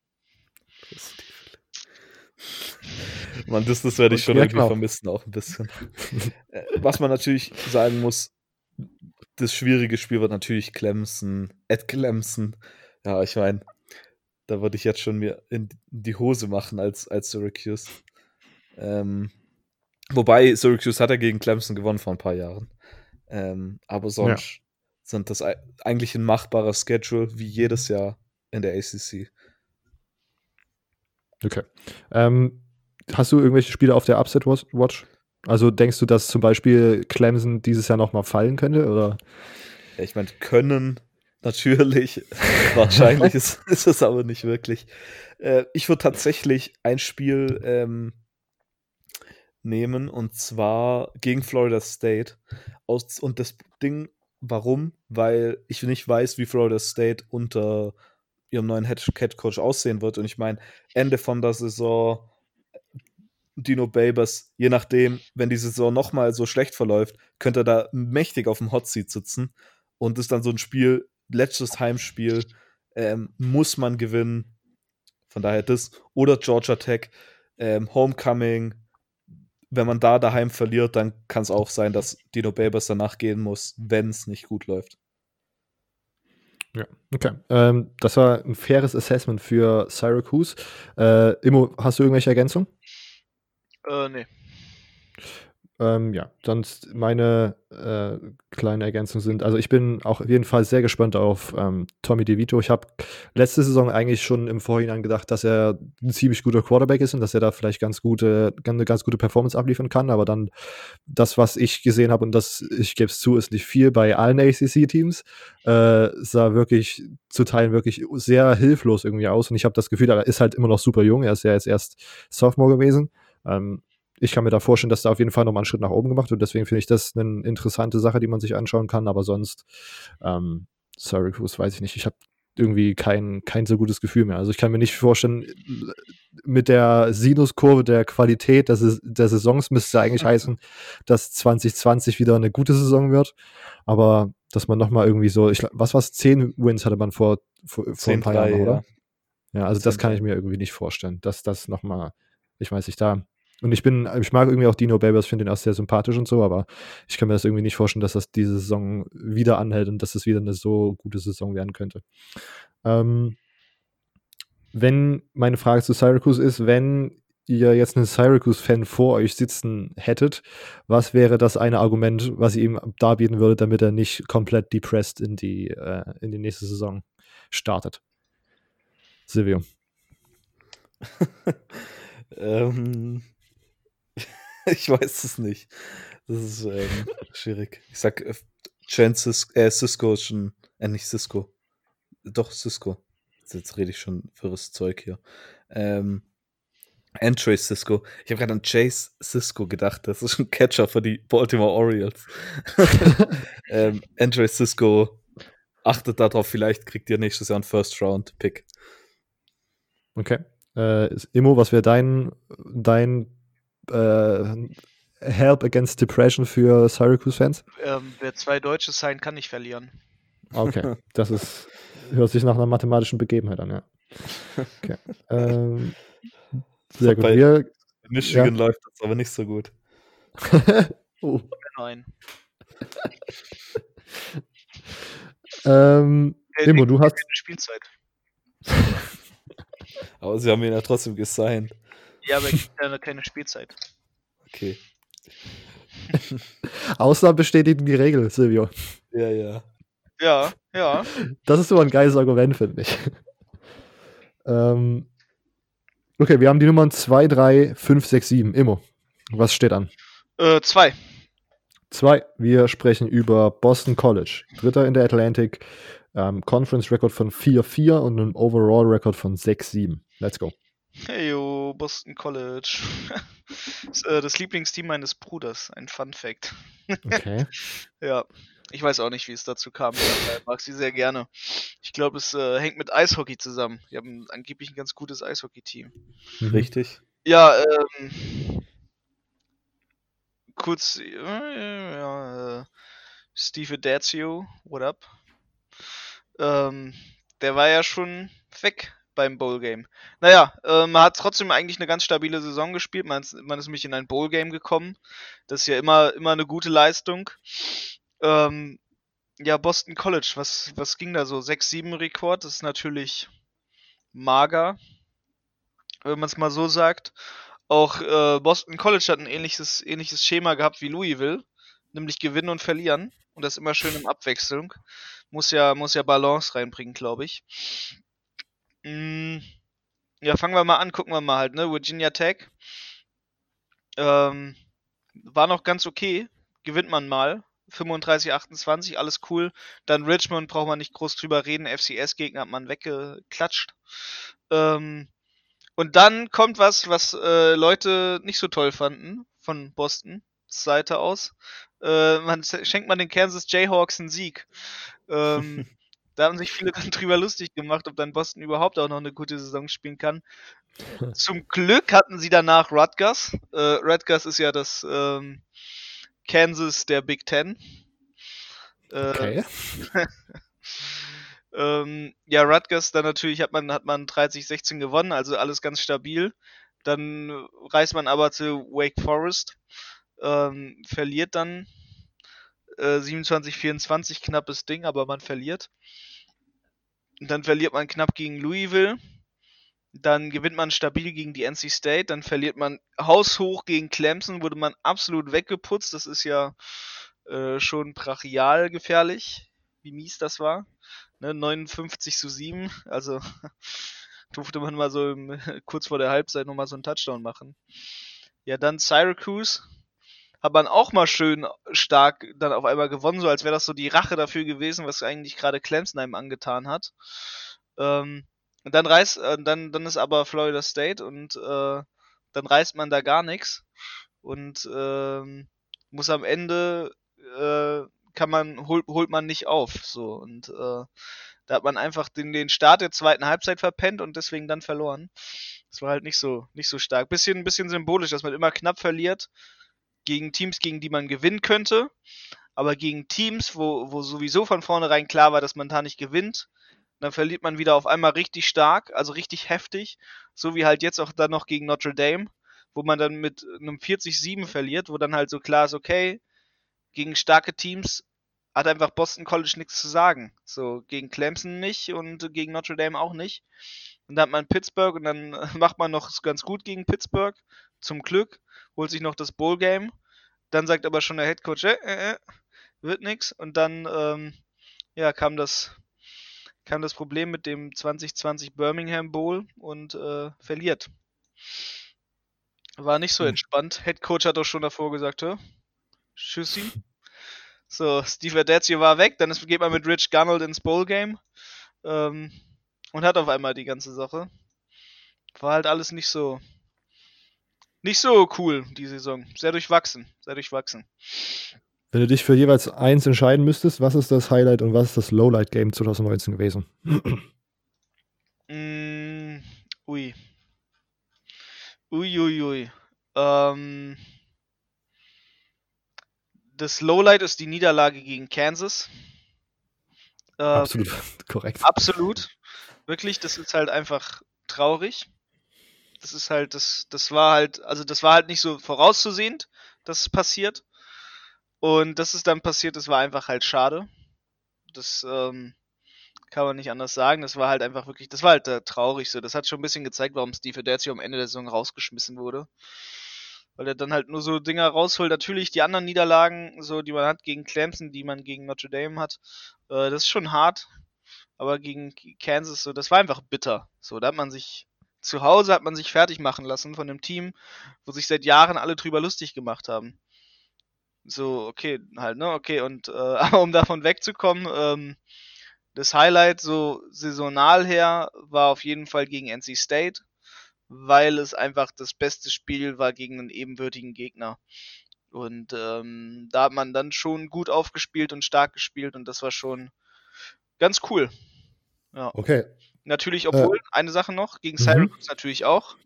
Man, das, das werde ich schon irgendwie genau. vermissen, auch ein bisschen. Äh, was man natürlich sagen muss, das schwierige Spiel wird natürlich Clemson, Ed Clemson. Ja, ich meine, da würde ich jetzt schon mir in die Hose machen als, als Syracuse. Ähm, wobei Syracuse hat ja gegen Clemson gewonnen vor ein paar Jahren. Ähm, aber sonst ja. sind das eigentlich ein machbarer Schedule wie jedes Jahr in der ACC. Okay. Ähm, hast du irgendwelche Spiele auf der Upset Watch? Also denkst du, dass zum Beispiel Clemson dieses Jahr nochmal fallen könnte? Oder? Ja, ich meine, können natürlich. Wahrscheinlich ist, ist, es aber nicht wirklich. Äh, ich würde tatsächlich ein Spiel ähm, nehmen und zwar gegen Florida State. Aus, und das Ding, warum? Weil ich nicht weiß, wie Florida State unter ihrem neuen Head Coach aussehen wird. Und ich meine, Ende von der Saison Dino Babers, je nachdem, wenn die Saison nochmal so schlecht verläuft, könnte er da mächtig auf dem Hot Seat sitzen. Und ist dann so ein Spiel, letztes Heimspiel, ähm, muss man gewinnen. Von daher das. Oder Georgia Tech, ähm, Homecoming, wenn man da daheim verliert, dann kann es auch sein, dass Dino Babers danach gehen muss, wenn es nicht gut läuft. Ja, okay. Ähm, das war ein faires Assessment für Syracuse. Äh, Immo, hast du irgendwelche Ergänzungen? Äh, nee. Ähm, ja, sonst meine äh, kleinen Ergänzungen sind, also ich bin auch auf jeden Fall sehr gespannt auf ähm, Tommy DeVito. Ich habe letzte Saison eigentlich schon im Vorhinein gedacht, dass er ein ziemlich guter Quarterback ist und dass er da vielleicht ganz gute, eine ganz gute Performance abliefern kann, aber dann das, was ich gesehen habe, und das, ich gebe es zu, ist nicht viel bei allen ACC-Teams, äh, sah wirklich zu Teilen wirklich sehr hilflos irgendwie aus und ich habe das Gefühl, er ist halt immer noch super jung, er ist ja jetzt erst Sophomore gewesen. Ähm, ich kann mir da vorstellen, dass da auf jeden Fall nochmal einen Schritt nach oben gemacht wird. Deswegen finde ich das eine interessante Sache, die man sich anschauen kann. Aber sonst, ähm, Syracuse, weiß ich nicht. Ich habe irgendwie kein, kein so gutes Gefühl mehr. Also ich kann mir nicht vorstellen, mit der Sinuskurve der Qualität der, der Saisons müsste eigentlich heißen, dass 2020 wieder eine gute Saison wird. Aber dass man nochmal irgendwie so, ich, was war es, 10 Wins hatte man vor, vor, vor ein paar Jahren, oder? Ja, also das kann ich mir irgendwie nicht vorstellen, dass das nochmal, ich weiß nicht, da. Und ich bin, ich mag irgendwie auch Dino Babers, finde ihn auch sehr sympathisch und so, aber ich kann mir das irgendwie nicht vorstellen, dass das diese Saison wieder anhält und dass es wieder eine so gute Saison werden könnte. Ähm, wenn meine Frage zu Syracuse ist, wenn ihr jetzt einen Syracuse-Fan vor euch sitzen hättet, was wäre das eine Argument, was ihr ihm darbieten würde, damit er nicht komplett depressed in die, äh, in die nächste Saison startet? Silvio. ähm, ich weiß es nicht. Das ist ähm, schwierig. Ich sag, äh, Chen Cisco, äh, Cisco ist schon, äh, nicht Cisco. Doch, Cisco. Jetzt rede ich schon wirres Zeug hier. Ähm, Andre Cisco. Ich habe gerade an Chase Cisco gedacht. Das ist ein Catcher für die Baltimore Orioles. ähm, Andre Cisco achtet darauf, vielleicht kriegt ihr nächstes Jahr einen First-Round-Pick. Okay. Äh, Immo, was wäre dein, dein äh, Help Against Depression für Syracuse-Fans? Ähm, wer zwei Deutsche sein, kann nicht verlieren. Okay, das ist, hört sich nach einer mathematischen Begebenheit an, ja. Okay. ähm, sehr gut. Wir, Michigan ja. läuft das aber nicht so gut. oh. Nein. ähm, Immo, du hast. Spielzeit. aber sie haben ihn ja trotzdem gesigned. Ja, aber ich habe keine Spielzeit. Okay. Ausnahmen bestätigen die Regel, Silvio. Ja, ja. Ja, ja. Das ist so ein geiles Argument, finde ich. ähm, okay, wir haben die Nummern 2, 3, 5, 6, 7. Immo. Was steht an? Äh, zwei. Zwei. Wir sprechen über Boston College. Dritter in der Atlantic. Ähm, Conference Record von 4-4 und einem Overall Record von 6-7. Let's go. Hey yo, Boston College. das, äh, das Lieblingsteam meines Bruders. Ein Fun Fact. Okay. ja. Ich weiß auch nicht, wie es dazu kam. Ich mag sie sehr gerne. Ich glaube, es äh, hängt mit Eishockey zusammen. Wir haben angeblich ein ganz gutes Eishockey-Team. Mhm. Richtig. Ja, ähm. Kurz, äh, ja, äh, Steve Dazio, what up? Ähm, der war ja schon weg beim Bowl-Game. Naja, äh, man hat trotzdem eigentlich eine ganz stabile Saison gespielt. Man, man ist nämlich in ein Bowl-Game gekommen. Das ist ja immer, immer eine gute Leistung. Ähm, ja, Boston College, was, was ging da so? 6-7 Rekord, das ist natürlich mager, wenn man es mal so sagt. Auch äh, Boston College hat ein ähnliches, ähnliches Schema gehabt wie Louisville, nämlich gewinnen und verlieren. Und das immer schön in Abwechslung. Muss ja, muss ja Balance reinbringen, glaube ich. Mm, ja, fangen wir mal an, gucken wir mal halt, ne? Virginia Tech. Ähm, war noch ganz okay. Gewinnt man mal. 35, 28, alles cool. Dann Richmond braucht man nicht groß drüber reden. FCS-Gegner hat man weggeklatscht. Ähm, und dann kommt was, was äh, Leute nicht so toll fanden von Boston Seite aus. Äh, man schenkt man den Kansas Jayhawks einen Sieg. Ähm, da haben sich viele dann drüber lustig gemacht, ob dann Boston überhaupt auch noch eine gute Saison spielen kann. Zum Glück hatten sie danach Rutgers. Äh, Rutgers ist ja das ähm, Kansas der Big Ten. Äh, okay. ähm, ja, Rutgers, dann natürlich hat man, hat man 30-16 gewonnen, also alles ganz stabil. Dann reist man aber zu Wake Forest, ähm, verliert dann äh, 27-24, knappes Ding, aber man verliert. Dann verliert man knapp gegen Louisville. Dann gewinnt man stabil gegen die NC State, dann verliert man haushoch gegen Clemson, wurde man absolut weggeputzt. Das ist ja äh, schon brachial gefährlich, wie mies das war. Ne, 59 zu 7, also durfte man mal so im, kurz vor der Halbzeit nochmal so einen Touchdown machen. Ja, dann Syracuse, hat man auch mal schön stark dann auf einmal gewonnen, so als wäre das so die Rache dafür gewesen, was eigentlich gerade Clemson einem angetan hat. Ähm, und dann reißt, äh, dann, dann ist aber Florida State und äh, dann reißt man da gar nichts und ähm, muss am Ende äh, kann man, holt, holt man nicht auf. So. Und äh, da hat man einfach den, den Start der zweiten Halbzeit verpennt und deswegen dann verloren. Das war halt nicht so, nicht so stark. Bisschen, bisschen symbolisch, dass man immer knapp verliert gegen Teams, gegen die man gewinnen könnte. Aber gegen Teams, wo, wo sowieso von vornherein klar war, dass man da nicht gewinnt, dann verliert man wieder auf einmal richtig stark, also richtig heftig. So wie halt jetzt auch dann noch gegen Notre Dame, wo man dann mit einem 40-7 verliert, wo dann halt so klar ist, okay, gegen starke Teams hat einfach Boston College nichts zu sagen. So, gegen Clemson nicht und gegen Notre Dame auch nicht. Und dann hat man Pittsburgh und dann macht man noch ganz gut gegen Pittsburgh. Zum Glück. Holt sich noch das Bowl-Game. Dann sagt aber schon der Head Coach, äh, äh, äh wird nix. Und dann, ähm, ja, kam das, kam das Problem mit dem 2020 Birmingham Bowl und äh, verliert. War nicht so hm. entspannt. Head Coach hat auch schon davor gesagt, hä? Tschüssi. So, Steve Adazio war weg, dann ist, geht man mit Rich Gunnell ins Bowl Game ähm, und hat auf einmal die ganze Sache. War halt alles nicht so nicht so cool die Saison. Sehr durchwachsen, sehr durchwachsen. Wenn du dich für jeweils eins entscheiden müsstest, was ist das Highlight und was ist das Lowlight Game 2019 gewesen? mm, ui. Ui, ui, ui. Ähm, das Lowlight ist die Niederlage gegen Kansas. Ähm, absolut, korrekt. Absolut. Wirklich, das ist halt einfach traurig. Das ist halt, das, das war halt, also das war halt nicht so vorauszusehend, dass es passiert. Und dass es dann passiert, das war einfach halt schade. Das ähm, kann man nicht anders sagen. Das war halt einfach wirklich, das war halt äh, traurig so. Das hat schon ein bisschen gezeigt, warum Steve Adazio am Ende der Saison rausgeschmissen wurde. Weil er dann halt nur so Dinger rausholt. Natürlich die anderen Niederlagen, so die man hat gegen Clemson, die man gegen Notre Dame hat, äh, das ist schon hart. Aber gegen Kansas, so, das war einfach bitter. So, da hat man sich zu Hause hat man sich fertig machen lassen von einem Team, wo sich seit Jahren alle drüber lustig gemacht haben. So, okay, halt, ne, okay, und äh, aber um davon wegzukommen, ähm, das Highlight so saisonal her war auf jeden Fall gegen NC State, weil es einfach das beste Spiel war gegen einen ebenwürdigen Gegner. Und ähm, da hat man dann schon gut aufgespielt und stark gespielt und das war schon ganz cool. Ja. Okay. Natürlich, obwohl, äh, eine Sache noch, gegen mhm. Syracuse natürlich auch.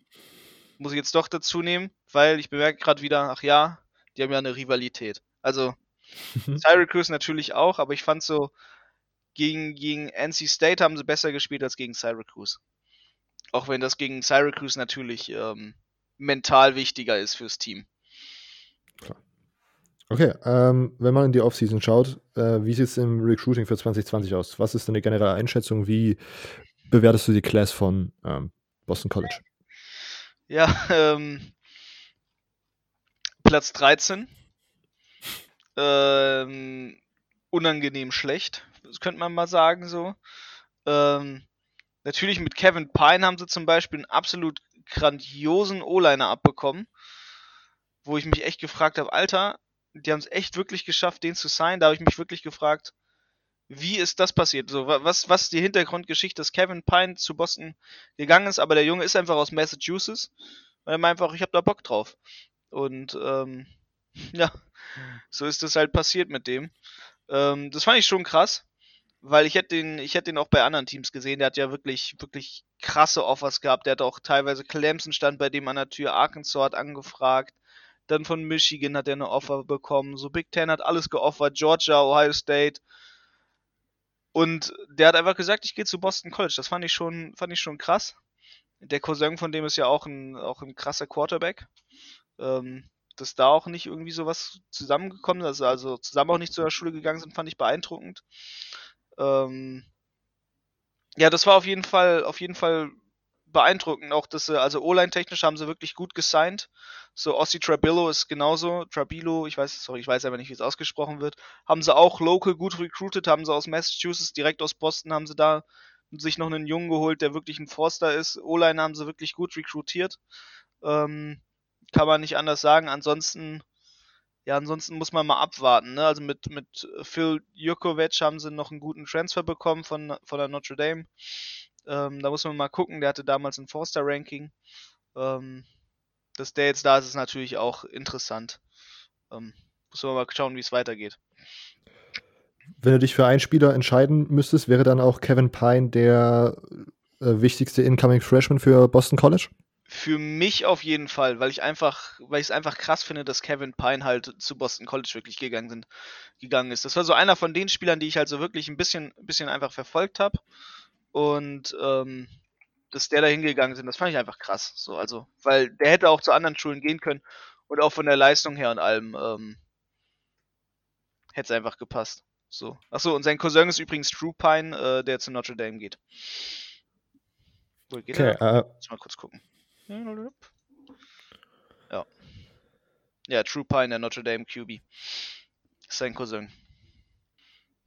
Muss ich jetzt doch dazu nehmen, weil ich bemerke gerade wieder, ach ja, die haben ja eine Rivalität. Also Syracuse natürlich auch, aber ich fand so, gegen, gegen NC State haben sie besser gespielt als gegen Syracuse. Auch wenn das gegen Syracuse natürlich ähm, mental wichtiger ist fürs Team. Okay, ähm, wenn man in die Offseason schaut, äh, wie sieht es im Recruiting für 2020 aus? Was ist deine generelle Einschätzung? Wie bewertest du die Class von ähm, Boston College? Ja, ähm, Platz 13. Ähm, unangenehm schlecht, das könnte man mal sagen so. Ähm, natürlich mit Kevin Pine haben sie zum Beispiel einen absolut grandiosen O-Liner abbekommen, wo ich mich echt gefragt habe, Alter, die haben es echt wirklich geschafft, den zu sein. Da habe ich mich wirklich gefragt, wie ist das passiert? So, was, was die Hintergrundgeschichte, dass Kevin Pine zu Boston gegangen ist, aber der Junge ist einfach aus Massachusetts. Und er meint einfach, ich habe da Bock drauf. Und ähm, ja, so ist das halt passiert mit dem. Ähm, das fand ich schon krass, weil ich hätte den, ich hätte den auch bei anderen Teams gesehen. Der hat ja wirklich, wirklich krasse Offers gehabt. Der hat auch teilweise Clemson stand bei dem an der Tür, Arkansas hat angefragt. Dann von Michigan hat er eine Offer bekommen. So Big Ten hat alles geoffert. Georgia, Ohio State. Und der hat einfach gesagt, ich gehe zu Boston College. Das fand ich schon, fand ich schon krass. Der Cousin von dem ist ja auch ein, auch ein krasser Quarterback ähm, dass da auch nicht irgendwie sowas zusammengekommen ist, also, zusammen auch nicht zu der Schule gegangen sind, fand ich beeindruckend. Ähm, ja, das war auf jeden Fall, auf jeden Fall beeindruckend. Auch dass sie, also O-Line-technisch haben sie wirklich gut gesigned. So Ossi Trabillo ist genauso, Trabilo, ich weiß, sorry, ich weiß aber nicht, wie es ausgesprochen wird. Haben sie auch local gut recruited, haben sie aus Massachusetts, direkt aus Boston, haben sie da sich noch einen Jungen geholt, der wirklich ein Forster ist. O-Line haben sie wirklich gut rekrutiert. Ähm, kann man nicht anders sagen. Ansonsten, ja, ansonsten muss man mal abwarten. Ne? Also mit, mit Phil Jurkovic haben sie noch einen guten Transfer bekommen von, von der Notre Dame. Ähm, da muss man mal gucken. Der hatte damals ein Forster-Ranking. Ähm, dass der jetzt da ist, ist natürlich auch interessant. Ähm, muss man mal schauen, wie es weitergeht. wenn du dich für einen Spieler entscheiden müsstest, wäre dann auch Kevin Pine der äh, wichtigste Incoming Freshman für Boston College? Für mich auf jeden Fall, weil ich einfach, weil ich es einfach krass finde, dass Kevin Pine halt zu Boston College wirklich gegangen sind, gegangen ist. Das war so einer von den Spielern, die ich halt so wirklich ein bisschen, ein bisschen einfach verfolgt habe. Und ähm, dass der da hingegangen sind, das fand ich einfach krass. So, also, weil der hätte auch zu anderen Schulen gehen können und auch von der Leistung her und allem ähm, hätte es einfach gepasst. So. Achso, und sein Cousin ist übrigens True Pine, äh, der zu Notre Dame geht. Wo geht okay, er? Uh, mal kurz gucken. Ja. Ja, True Pine, der Notre Dame QB. Sein Cousin.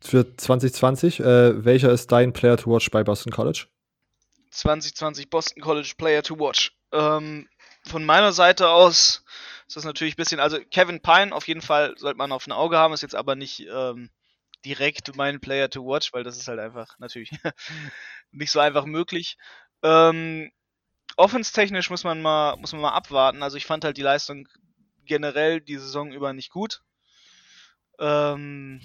Für 2020, äh, welcher ist dein Player to watch bei Boston College? 2020 Boston College Player to watch. Ähm, von meiner Seite aus ist das natürlich ein bisschen, also Kevin Pine auf jeden Fall sollte man auf ein Auge haben, ist jetzt aber nicht ähm, direkt mein Player to watch, weil das ist halt einfach natürlich nicht so einfach möglich. Ähm, Offense-technisch muss muss man mal abwarten. Also ich fand halt die Leistung generell die Saison über nicht gut. Ähm,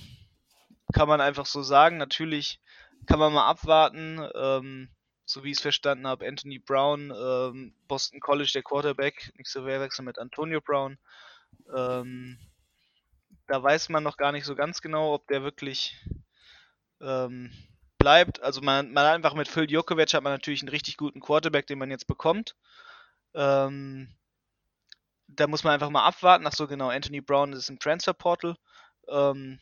kann man einfach so sagen. Natürlich kann man mal abwarten. Ähm, so wie ich es verstanden habe, Anthony Brown, ähm, Boston College, der Quarterback, nicht so verwechseln mit Antonio Brown. Ähm, da weiß man noch gar nicht so ganz genau, ob der wirklich ähm, bleibt. Also man, man einfach mit Phil Djokovic hat man natürlich einen richtig guten Quarterback, den man jetzt bekommt. Ähm, da muss man einfach mal abwarten. Ach so, genau, Anthony Brown ist im Transfer Portal. Ähm,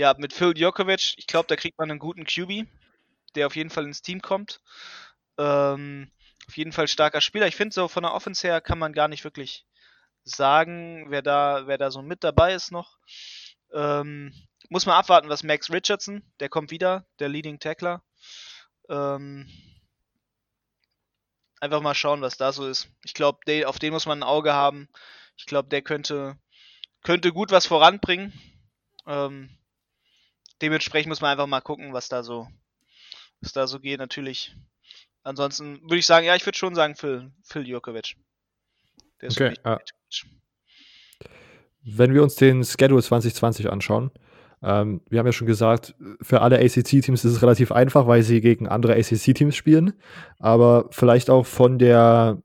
ja, mit Phil Djokovic, ich glaube, da kriegt man einen guten QB, der auf jeden Fall ins Team kommt. Ähm, auf jeden Fall starker Spieler. Ich finde so von der Offense her kann man gar nicht wirklich sagen, wer da, wer da so mit dabei ist noch. Ähm, muss man abwarten, was Max Richardson, der kommt wieder, der Leading Tackler. Ähm, einfach mal schauen, was da so ist. Ich glaube, auf den muss man ein Auge haben. Ich glaube, der könnte, könnte gut was voranbringen. Ähm, dementsprechend muss man einfach mal gucken, was da so, was da so geht. Natürlich. Ansonsten würde ich sagen, ja, ich würde schon sagen Phil, Phil Jurkovic. Der ist okay, uh, Wenn wir uns den Schedule 2020 anschauen, ähm, wir haben ja schon gesagt, für alle ACC-Teams ist es relativ einfach, weil sie gegen andere ACC-Teams spielen. Aber vielleicht auch von der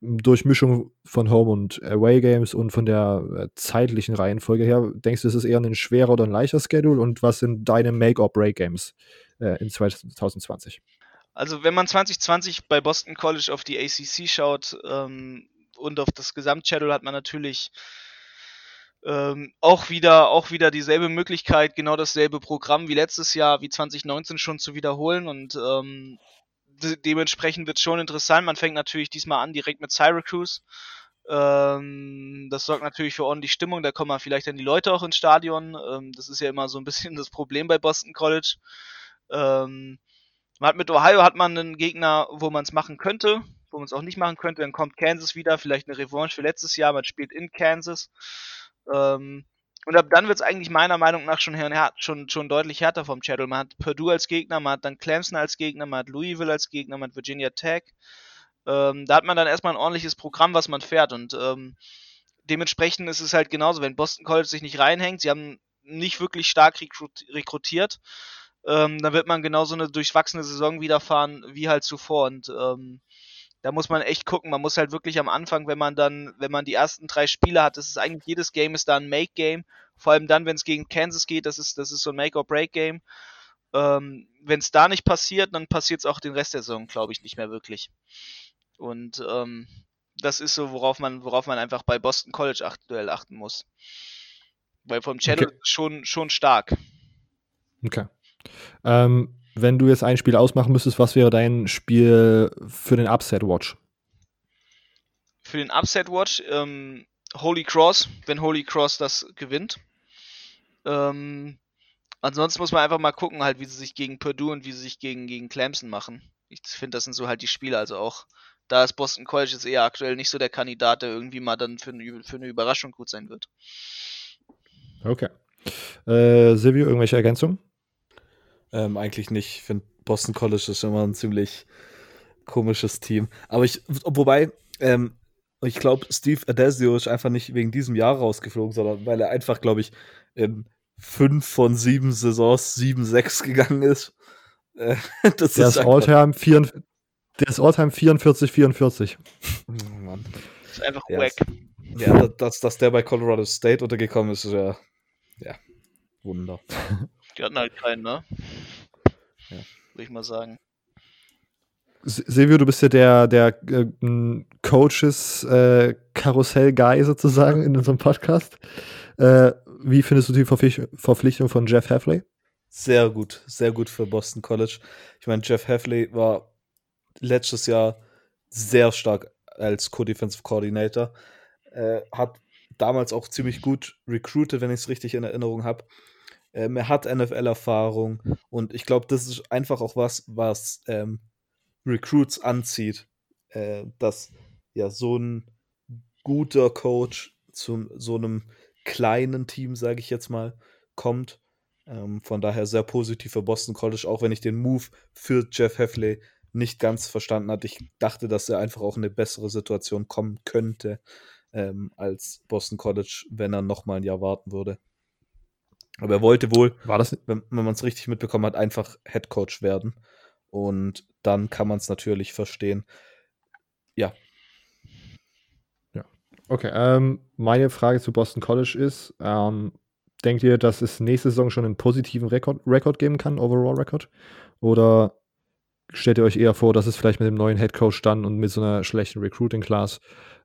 Durchmischung von Home- und Away-Games und von der äh, zeitlichen Reihenfolge her, denkst du, ist es eher ein schwerer oder ein leichter Schedule? Und was sind deine Make-or-Break-Games äh, in 2020? Also, wenn man 2020 bei Boston College auf die ACC schaut ähm, und auf das Gesamtschedule, hat man natürlich ähm, auch wieder, auch wieder dieselbe Möglichkeit, genau dasselbe Programm wie letztes Jahr, wie 2019 schon zu wiederholen und ähm, de dementsprechend wird es schon interessant. Man fängt natürlich diesmal an direkt mit Syracuse. Ähm, das sorgt natürlich für ordentlich Stimmung. Da kommen vielleicht dann die Leute auch ins Stadion. Ähm, das ist ja immer so ein bisschen das Problem bei Boston College. Ähm, man hat mit Ohio hat man einen Gegner, wo man es machen könnte, wo man es auch nicht machen könnte. Dann kommt Kansas wieder, vielleicht eine Revanche für letztes Jahr. Man spielt in Kansas. Ähm, und ab dann wird es eigentlich meiner Meinung nach schon, schon, schon deutlich härter vom Channel. Man hat Purdue als Gegner, man hat dann Clemson als Gegner, man hat Louisville als Gegner, man hat Virginia Tech. Ähm, da hat man dann erstmal ein ordentliches Programm, was man fährt. Und ähm, dementsprechend ist es halt genauso, wenn Boston College sich nicht reinhängt, sie haben nicht wirklich stark rekrutiert, ähm, dann wird man genauso eine durchwachsene Saison wiederfahren wie halt zuvor. Und ähm, da muss man echt gucken. Man muss halt wirklich am Anfang, wenn man dann, wenn man die ersten drei Spiele hat, das ist eigentlich jedes Game ist da ein Make-Game. Vor allem dann, wenn es gegen Kansas geht, das ist, das ist so ein Make-or-Break-Game. Ähm, wenn es da nicht passiert, dann passiert es auch den Rest der Saison, glaube ich, nicht mehr wirklich. Und ähm, das ist so, worauf man, worauf man einfach bei Boston College aktuell achten muss. Weil vom Channel okay. schon, schon stark. Okay. Ähm, wenn du jetzt ein Spiel ausmachen müsstest, was wäre dein Spiel für den Upset Watch? Für den Upset Watch ähm, Holy Cross, wenn Holy Cross das gewinnt. Ähm, ansonsten muss man einfach mal gucken, halt, wie sie sich gegen Purdue und wie sie sich gegen, gegen Clemson machen. Ich finde, das sind so halt die Spiele. Also auch da ist Boston College jetzt eher aktuell nicht so der Kandidat, der irgendwie mal dann für, eine, für eine Überraschung gut sein wird. Okay. Äh, Silvio, irgendwelche Ergänzungen? Ähm, eigentlich nicht. Ich finde, Boston College ist immer ein ziemlich komisches Team. Aber ich, wobei, ähm, ich glaube, Steve Adesio ist einfach nicht wegen diesem Jahr rausgeflogen, sondern weil er einfach, glaube ich, in fünf von sieben Saisons 7-6 gegangen ist. Äh, das der ist, Alltime 44, der ist Alltime 44, 44. Oh, Mann. Das ist einfach ja, wack. Ja, dass, dass der bei Colorado State untergekommen ist, ist ja, ja, Wunder. Die hatten halt keinen, ne? Ja. Würde ich mal sagen. Silvio, du bist ja der, der äh, Coaches äh, Karussell-Guy sozusagen in unserem Podcast. Äh, wie findest du die Verpflichtung von Jeff Heffley? Sehr gut, sehr gut für Boston College. Ich meine, Jeff Heffley war letztes Jahr sehr stark als Co-Defensive Coordinator. Äh, hat damals auch ziemlich gut recruited, wenn ich es richtig in Erinnerung habe. Ähm, er hat NFL-Erfahrung und ich glaube, das ist einfach auch was, was ähm, Recruits anzieht, äh, dass ja so ein guter Coach zu so einem kleinen Team, sage ich jetzt mal, kommt. Ähm, von daher sehr positiv für Boston College, auch wenn ich den Move für Jeff Heffley nicht ganz verstanden hatte. Ich dachte, dass er einfach auch in eine bessere Situation kommen könnte ähm, als Boston College, wenn er noch mal ein Jahr warten würde. Aber er wollte wohl, War das? wenn, wenn man es richtig mitbekommen hat, einfach Head Coach werden. Und dann kann man es natürlich verstehen. Ja. Ja. Okay. Ähm, meine Frage zu Boston College ist: ähm, Denkt ihr, dass es nächste Saison schon einen positiven Rekord, Rekord geben kann, Overall-Rekord? Oder stellt ihr euch eher vor, dass es vielleicht mit dem neuen Head Coach dann und mit so einer schlechten Recruiting-Class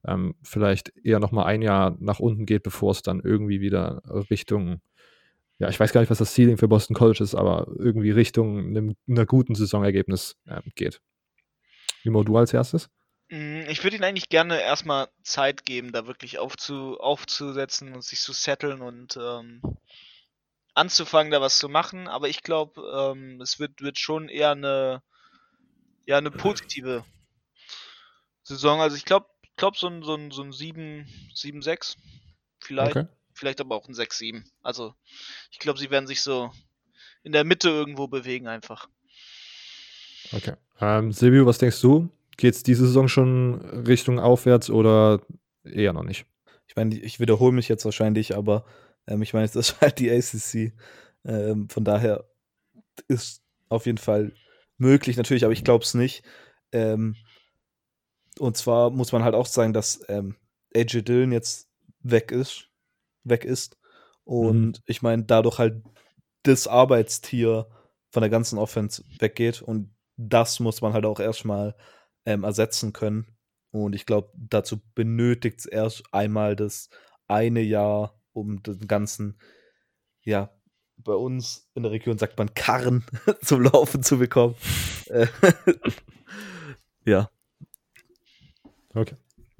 ähm, vielleicht eher nochmal ein Jahr nach unten geht, bevor es dann irgendwie wieder Richtung ja, ich weiß gar nicht, was das Ceiling für Boston College ist, aber irgendwie Richtung einem, einer guten Saisonergebnis äh, geht. Limo, du als erstes? Mm, ich würde ihnen eigentlich gerne erstmal Zeit geben, da wirklich aufzu, aufzusetzen und sich zu setteln und ähm, anzufangen, da was zu machen. Aber ich glaube, ähm, es wird, wird schon eher eine, ja, eine positive Saison. Also ich glaube, glaub so ein, so ein, so ein 7, 7-6 vielleicht. Okay vielleicht aber auch ein 6-7. Also ich glaube, sie werden sich so in der Mitte irgendwo bewegen einfach. Okay. Ähm, Silvio, was denkst du? Geht es diese Saison schon Richtung aufwärts oder eher noch nicht? Ich meine, ich wiederhole mich jetzt wahrscheinlich, aber ähm, ich meine, es ist halt die ACC. Ähm, von daher ist auf jeden Fall möglich, natürlich, aber ich glaube es nicht. Ähm, und zwar muss man halt auch sagen, dass ähm, AJ Dillon jetzt weg ist weg ist. Und mhm. ich meine, dadurch halt das Arbeitstier von der ganzen Offense weggeht. Und das muss man halt auch erstmal ähm, ersetzen können. Und ich glaube, dazu benötigt es erst einmal das eine Jahr, um den ganzen, ja, bei uns in der Region sagt man Karren zum Laufen zu bekommen. Äh, ja. Okay.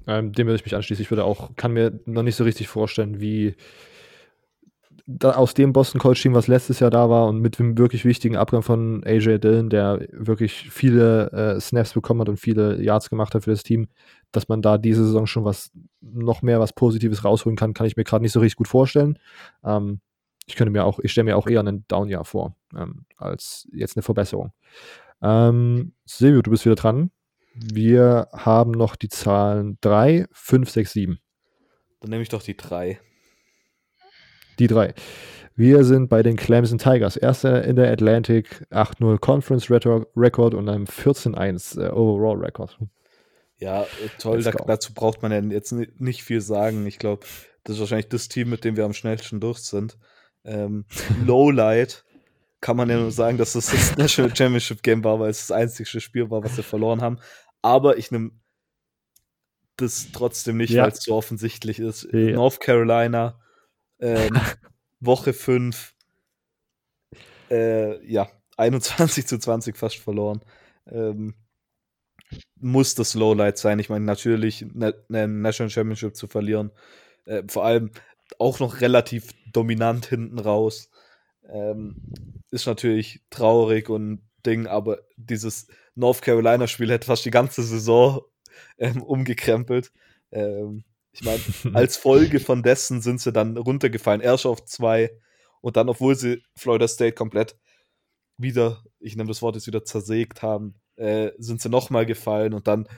Ähm, dem würde ich mich anschließen. Ich würde auch, kann mir noch nicht so richtig vorstellen, wie aus dem Boston College Team, was letztes Jahr da war und mit dem wirklich wichtigen Abgang von AJ Dillon, der wirklich viele äh, Snaps bekommen hat und viele Yards gemacht hat für das Team, dass man da diese Saison schon was noch mehr was Positives rausholen kann, kann ich mir gerade nicht so richtig gut vorstellen. Ähm, ich könnte mir auch, ich stelle mir auch eher einen Down-Jahr vor, ähm, als jetzt eine Verbesserung. Ähm, Silvio, du bist wieder dran. Wir haben noch die Zahlen 3, 5, 6, 7. Dann nehme ich doch die 3. Die 3. Wir sind bei den Clemson Tigers. Erster in der Atlantic, 8-0 Conference Record und einem 14-1 äh, Overall Record. Ja, äh, toll. Da, dazu braucht man ja jetzt nicht viel sagen. Ich glaube, das ist wahrscheinlich das Team, mit dem wir am schnellsten durch sind. Ähm, Lowlight kann man ja nur sagen, dass das das National Championship Game war, weil es das einzige Spiel war, was wir verloren haben aber ich nehme das trotzdem nicht, ja. weil es so offensichtlich ist. Ja. North Carolina, ähm, Woche 5, äh, ja, 21 zu 20 fast verloren. Ähm, muss das Lowlight sein. Ich meine, natürlich eine ne National Championship zu verlieren, äh, vor allem auch noch relativ dominant hinten raus, ähm, ist natürlich traurig und Ding, aber dieses North Carolina-Spiel hätte fast die ganze Saison ähm, umgekrempelt. Ähm, ich meine, als Folge von dessen sind sie dann runtergefallen. Erst auf zwei und dann, obwohl sie Florida State komplett wieder, ich nehme das Wort jetzt wieder zersägt haben, äh, sind sie nochmal gefallen und dann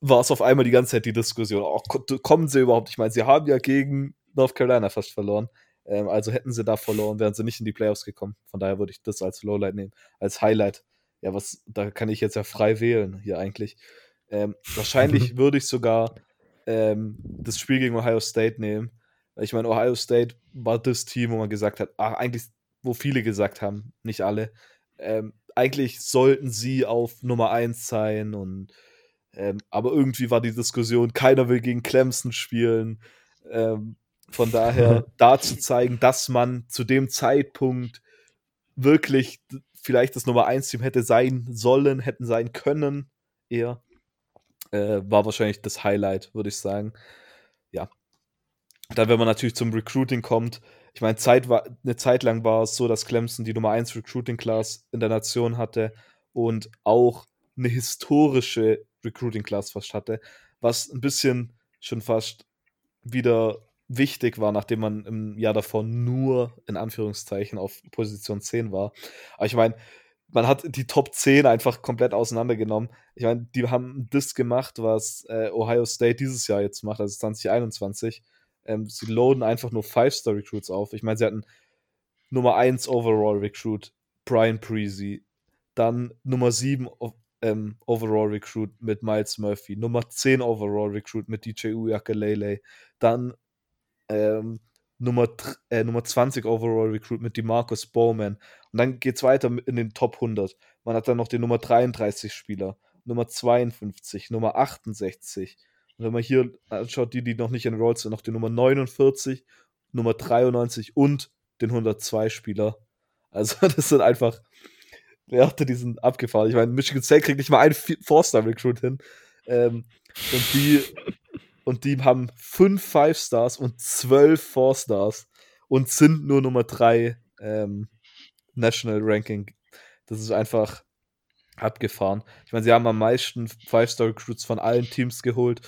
war es auf einmal die ganze Zeit die Diskussion, oh, kommen sie überhaupt? Ich meine, sie haben ja gegen North Carolina fast verloren. Ähm, also hätten sie da verloren, wären sie nicht in die Playoffs gekommen. Von daher würde ich das als Lowlight nehmen. Als Highlight. Ja, was, da kann ich jetzt ja frei wählen hier eigentlich. Ähm, wahrscheinlich würde ich sogar ähm, das Spiel gegen Ohio State nehmen. Ich meine, Ohio State war das Team, wo man gesagt hat, ach, eigentlich, wo viele gesagt haben, nicht alle, ähm, eigentlich sollten sie auf Nummer 1 sein und ähm, aber irgendwie war die Diskussion, keiner will gegen Clemson spielen. Ähm, von daher da zu zeigen, dass man zu dem Zeitpunkt wirklich vielleicht das Nummer 1 Team hätte sein sollen, hätten sein können, eher, äh, war wahrscheinlich das Highlight, würde ich sagen. Ja. Dann, wenn man natürlich zum Recruiting kommt, ich meine, Zeit war, eine Zeit lang war es so, dass Clemson die Nummer 1 Recruiting Class in der Nation hatte und auch eine historische Recruiting Class fast hatte, was ein bisschen schon fast wieder wichtig war, nachdem man im Jahr davor nur in Anführungszeichen auf Position 10 war. Aber ich meine, man hat die Top 10 einfach komplett auseinandergenommen. Ich meine, die haben das gemacht, was äh, Ohio State dieses Jahr jetzt macht, also 2021. Ähm, sie loaden einfach nur Five-Star-Recruits auf. Ich meine, sie hatten Nummer 1 Overall-Recruit, Brian Preasy. Dann Nummer 7 ähm, Overall-Recruit mit Miles Murphy. Nummer 10 Overall-Recruit mit DJ Uyakelele. Dann ähm, Nummer, äh, Nummer 20 Overall Recruit mit DeMarcus Bowman. Und dann geht es weiter in den Top 100. Man hat dann noch den Nummer 33 Spieler, Nummer 52, Nummer 68. Und wenn man hier anschaut, die, die noch nicht enrolled sind, noch die Nummer 49, Nummer 93 und den 102 Spieler. Also das sind einfach Werte, die sind abgefahren. Ich meine, Michigan State kriegt nicht mal einen Four-Star-Recruit hin. Ähm, und die und die haben fünf Five Stars und zwölf Four Stars und sind nur Nummer drei ähm, National Ranking. Das ist einfach abgefahren. Ich meine, sie haben am meisten Five-Star Recruits von allen Teams geholt.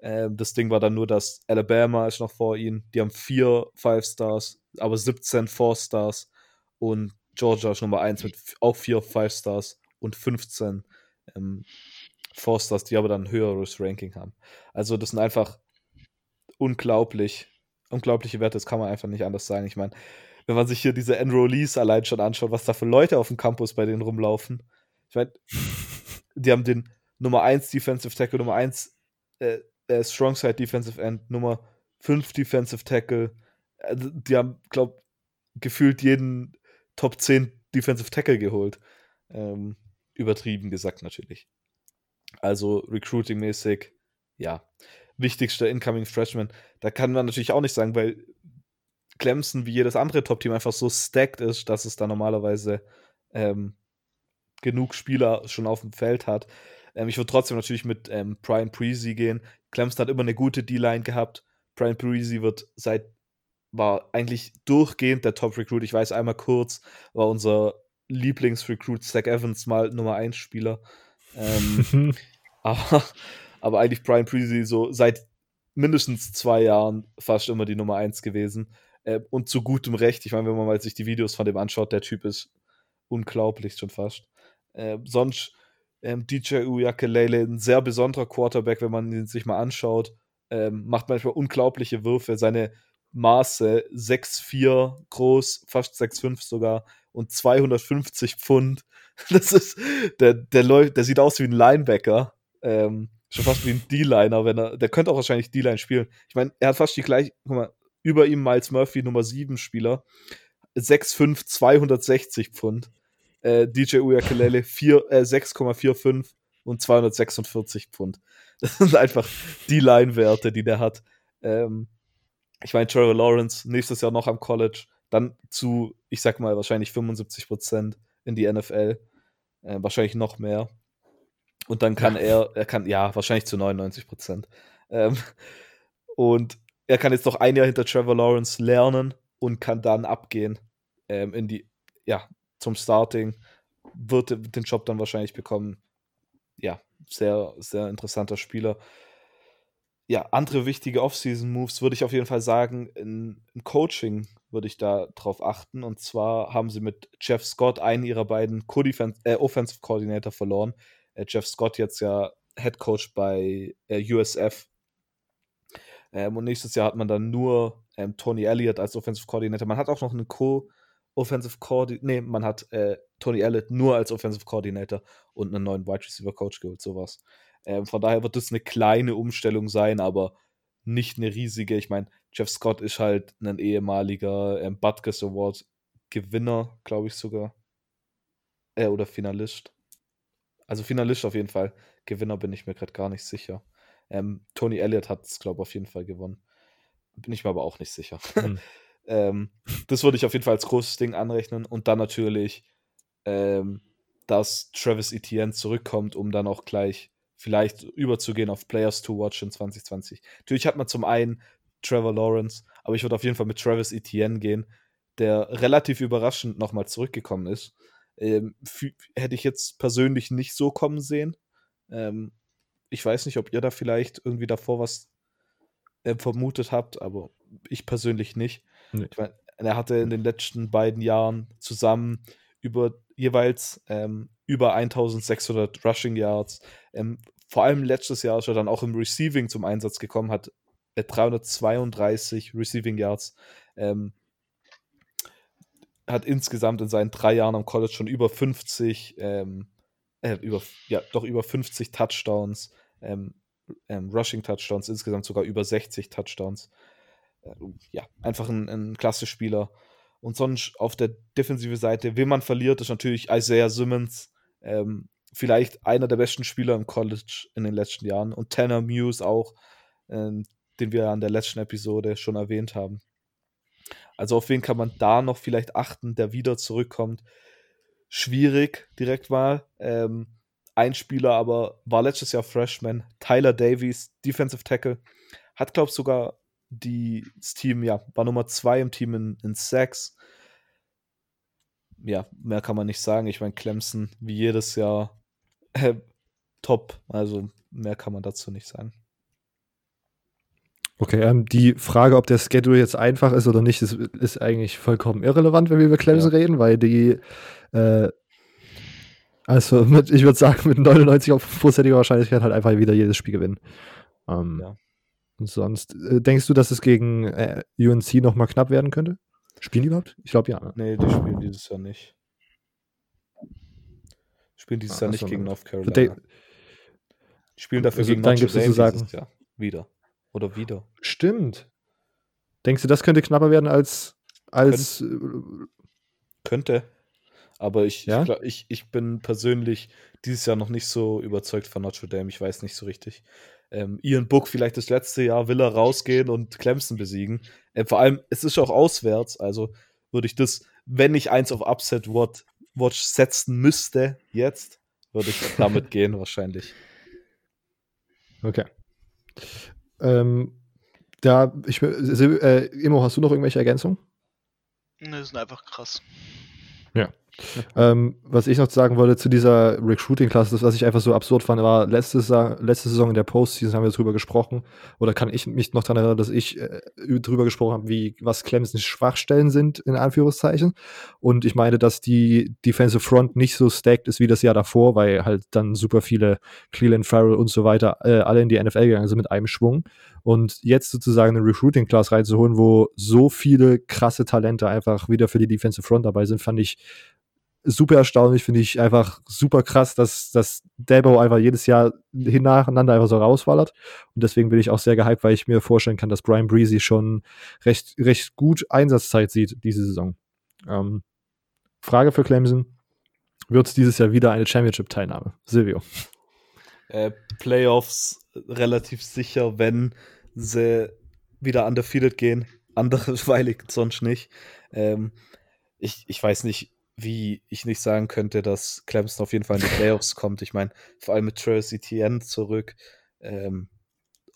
Ähm, das Ding war dann nur, dass Alabama ist noch vor ihnen. Die haben vier Five Stars, aber 17 Four Stars. Und Georgia ist Nummer 1 mit auch vier Five Stars und 15 ähm, Forsters, die aber dann ein höheres Ranking haben. Also das sind einfach unglaublich, unglaubliche Werte, das kann man einfach nicht anders sagen. Ich meine, wenn man sich hier diese Enrollees allein schon anschaut, was da für Leute auf dem Campus bei denen rumlaufen. Ich meine, die haben den Nummer 1 Defensive Tackle, Nummer 1 äh, äh, Strong Side Defensive End, Nummer 5 Defensive Tackle. Also, die haben, glaube gefühlt jeden Top 10 Defensive Tackle geholt. Ähm, übertrieben gesagt natürlich. Also recruiting-mäßig, ja, wichtigster Incoming Freshman. Da kann man natürlich auch nicht sagen, weil Clemson wie jedes andere Top-Team einfach so stacked ist, dass es da normalerweise ähm, genug Spieler schon auf dem Feld hat. Ähm, ich würde trotzdem natürlich mit ähm, Brian Preasy gehen. Clemson hat immer eine gute D-Line gehabt. Brian Preasy wird seit war eigentlich durchgehend der Top-Recruit. Ich weiß einmal kurz, war unser Lieblingsrecruit Zach Evans mal Nummer 1 Spieler. Ähm, aber, aber eigentlich Brian Preasy so seit mindestens zwei Jahren fast immer die Nummer 1 gewesen. Äh, und zu gutem Recht. Ich meine, wenn man mal sich die Videos von dem anschaut, der Typ ist unglaublich schon fast. Äh, sonst ähm, DJ Uyakelele, ein sehr besonderer Quarterback, wenn man ihn sich mal anschaut. Ähm, macht manchmal unglaubliche Würfe. Seine Maße 6'4 groß, fast 6'5 sogar und 250 Pfund. Das ist, der, der der sieht aus wie ein Linebacker. Ähm, schon fast wie ein D-Liner, wenn er, der könnte auch wahrscheinlich D-Line spielen. Ich meine, er hat fast die gleiche, guck mal, über ihm Miles Murphy, Nummer 7 Spieler. 6'5, 260 Pfund. Äh, DJ Uyakelele äh, 6,45 und 246 Pfund. Das sind einfach die Line-Werte, die der hat. Ähm, ich meine, Trevor Lawrence nächstes Jahr noch am College, dann zu, ich sag mal, wahrscheinlich 75 Prozent in die NFL. Äh, wahrscheinlich noch mehr. Und dann kann ja. er, er kann, ja, wahrscheinlich zu 99 Prozent. Ähm, und er kann jetzt noch ein Jahr hinter Trevor Lawrence lernen und kann dann abgehen ähm, in die, ja, zum Starting. Wird den Job dann wahrscheinlich bekommen. Ja, sehr, sehr interessanter Spieler ja, andere wichtige Off-Season-Moves würde ich auf jeden Fall sagen, im Coaching würde ich da drauf achten. Und zwar haben sie mit Jeff Scott einen ihrer beiden äh, Offensive Coordinator verloren. Äh, Jeff Scott jetzt ja Head Coach bei äh, USF. Ähm, und nächstes Jahr hat man dann nur ähm, Tony Elliott als Offensive Coordinator. Man hat auch noch einen Co-Offensive Coordinator. Nee, man hat äh, Tony Elliott nur als Offensive Coordinator und einen neuen Wide Receiver Coach geholt, sowas. Ähm, von daher wird das eine kleine Umstellung sein, aber nicht eine riesige. Ich meine, Jeff Scott ist halt ein ehemaliger ähm, Butkus Award Gewinner, glaube ich sogar. Äh, oder Finalist. Also Finalist auf jeden Fall. Gewinner bin ich mir gerade gar nicht sicher. Ähm, Tony Elliott hat es, glaube ich, auf jeden Fall gewonnen. Bin ich mir aber auch nicht sicher. Mhm. ähm, das würde ich auf jeden Fall als großes Ding anrechnen. Und dann natürlich, ähm, dass Travis Etienne zurückkommt, um dann auch gleich vielleicht überzugehen auf Players to Watch in 2020. Natürlich hat man zum einen Trevor Lawrence, aber ich würde auf jeden Fall mit Travis Etienne gehen, der relativ überraschend nochmal zurückgekommen ist. Ähm, hätte ich jetzt persönlich nicht so kommen sehen. Ähm, ich weiß nicht, ob ihr da vielleicht irgendwie davor was äh, vermutet habt, aber ich persönlich nicht. Nee. Ich mein, er hatte in den letzten beiden Jahren zusammen über jeweils ähm, über 1600 Rushing Yards. Ähm, vor allem letztes Jahr ist er dann auch im Receiving zum Einsatz gekommen, hat 332 Receiving Yards. Ähm, hat insgesamt in seinen drei Jahren am College schon über 50, ähm, äh, über, ja, doch über 50 Touchdowns, ähm, ähm, Rushing Touchdowns, insgesamt sogar über 60 Touchdowns. Äh, ja, einfach ein, ein klasse Spieler. Und sonst auf der defensive Seite, wen man verliert, ist natürlich Isaiah Simmons. Ähm, vielleicht einer der besten Spieler im College in den letzten Jahren. Und Tanner Muse auch, ähm, den wir an der letzten Episode schon erwähnt haben. Also auf wen kann man da noch vielleicht achten, der wieder zurückkommt? Schwierig direkt mal. Ähm, ein Spieler aber war letztes Jahr Freshman, Tyler Davies, Defensive Tackle, hat glaube ich sogar die, das Team, ja, war Nummer zwei im Team in, in Sacks. Ja, mehr kann man nicht sagen. Ich meine, Clemson wie jedes Jahr äh, top. Also mehr kann man dazu nicht sagen. Okay, ähm, die Frage, ob der Schedule jetzt einfach ist oder nicht, ist, ist eigentlich vollkommen irrelevant, wenn wir über Clemson ja. reden, weil die, äh, also mit, ich würde sagen, mit 99%iger Wahrscheinlichkeit halt einfach wieder jedes Spiel gewinnen. Ähm, ja. Und sonst, äh, denkst du, dass es gegen äh, UNC nochmal knapp werden könnte? Spielen die überhaupt? Ich glaube ja. Ne? Nee, die spielen dieses Jahr nicht. Spielen dieses ah, Jahr nicht gegen North Carolina. Die spielen dafür also gegen Notre Dame dieses Jahr. Wieder. Oder wieder. Stimmt. Denkst du, das könnte knapper werden als. als Könnt, äh, könnte. Aber ich, ja? ich, ich, ich, bin persönlich dieses Jahr noch nicht so überzeugt von Notre Dame. Ich weiß nicht so richtig. Ähm, Ian Book vielleicht das letzte Jahr will er rausgehen und Clemson besiegen. Äh, vor allem, es ist auch auswärts. Also würde ich das, wenn ich eins auf Upset Watch, Watch setzen müsste, jetzt, würde ich damit gehen wahrscheinlich. Okay. Ähm, da, ich, äh, Imo, hast du noch irgendwelche Ergänzungen? Ne, sind einfach krass. Ja. ähm, was ich noch sagen wollte zu dieser Recruiting-Klasse, das, was ich einfach so absurd fand, war letzte, letzte Saison in der Postseason haben wir drüber gesprochen, oder kann ich mich noch daran erinnern, dass ich äh, drüber gesprochen habe, wie, was Clemson Schwachstellen sind, in Anführungszeichen. Und ich meine, dass die Defensive Front nicht so stacked ist wie das Jahr davor, weil halt dann super viele Cleveland Farrell und so weiter äh, alle in die NFL gegangen sind mit einem Schwung. Und jetzt sozusagen eine Recruiting-Class reinzuholen, wo so viele krasse Talente einfach wieder für die Defensive Front dabei sind, fand ich super erstaunlich, finde ich einfach super krass, dass, dass Dabo einfach jedes Jahr nacheinander einfach so rauswallert. Und deswegen bin ich auch sehr gehypt, weil ich mir vorstellen kann, dass Brian Breezy schon recht, recht gut Einsatzzeit sieht diese Saison. Ähm, Frage für Clemson. Wird es dieses Jahr wieder eine Championship-Teilnahme? Silvio. Äh, Playoffs relativ sicher, wenn sie wieder undefeated gehen. Anderweilig sonst nicht. Ähm, ich, ich weiß nicht, wie ich nicht sagen könnte, dass Clemson auf jeden Fall in die Playoffs kommt. Ich meine, vor allem mit Travis Etienne zurück. Ähm,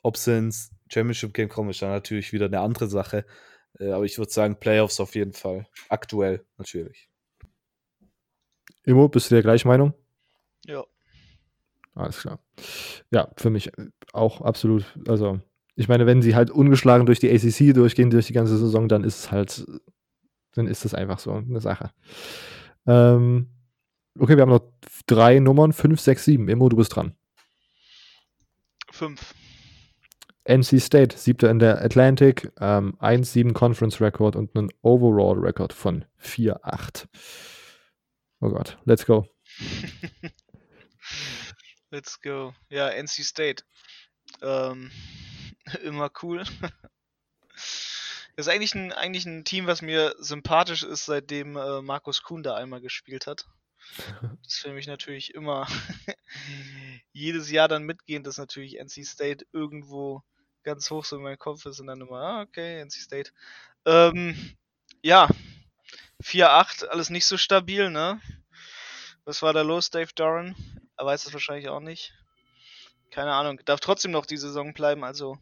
ob sie ins Championship Game kommen, ist dann natürlich wieder eine andere Sache. Äh, aber ich würde sagen, Playoffs auf jeden Fall. Aktuell natürlich. Immo, bist du der gleichen Meinung? Ja. Alles klar. Ja, für mich auch absolut. Also, ich meine, wenn sie halt ungeschlagen durch die ACC durchgehen, durch die ganze Saison, dann ist es halt dann ist das einfach so eine Sache. Ähm, okay, wir haben noch drei Nummern, fünf, sechs, sieben. Immo, du bist dran. Fünf. NC State, siebter in der Atlantic, ähm, 1-7 Conference Record und einen Overall Record von 4-8. Oh Gott, let's go. let's go. Ja, NC State. Ähm, immer cool. Das ist eigentlich ein, eigentlich ein Team, was mir sympathisch ist, seitdem äh, Markus Kuhn da einmal gespielt hat. Das ist für mich natürlich immer jedes Jahr dann mitgehend, dass natürlich NC State irgendwo ganz hoch so in meinem Kopf ist und dann immer, ah, okay, NC State. Ähm, ja, 4-8, alles nicht so stabil, ne? Was war da los, Dave Doran? Er weiß das wahrscheinlich auch nicht. Keine Ahnung, darf trotzdem noch die Saison bleiben, also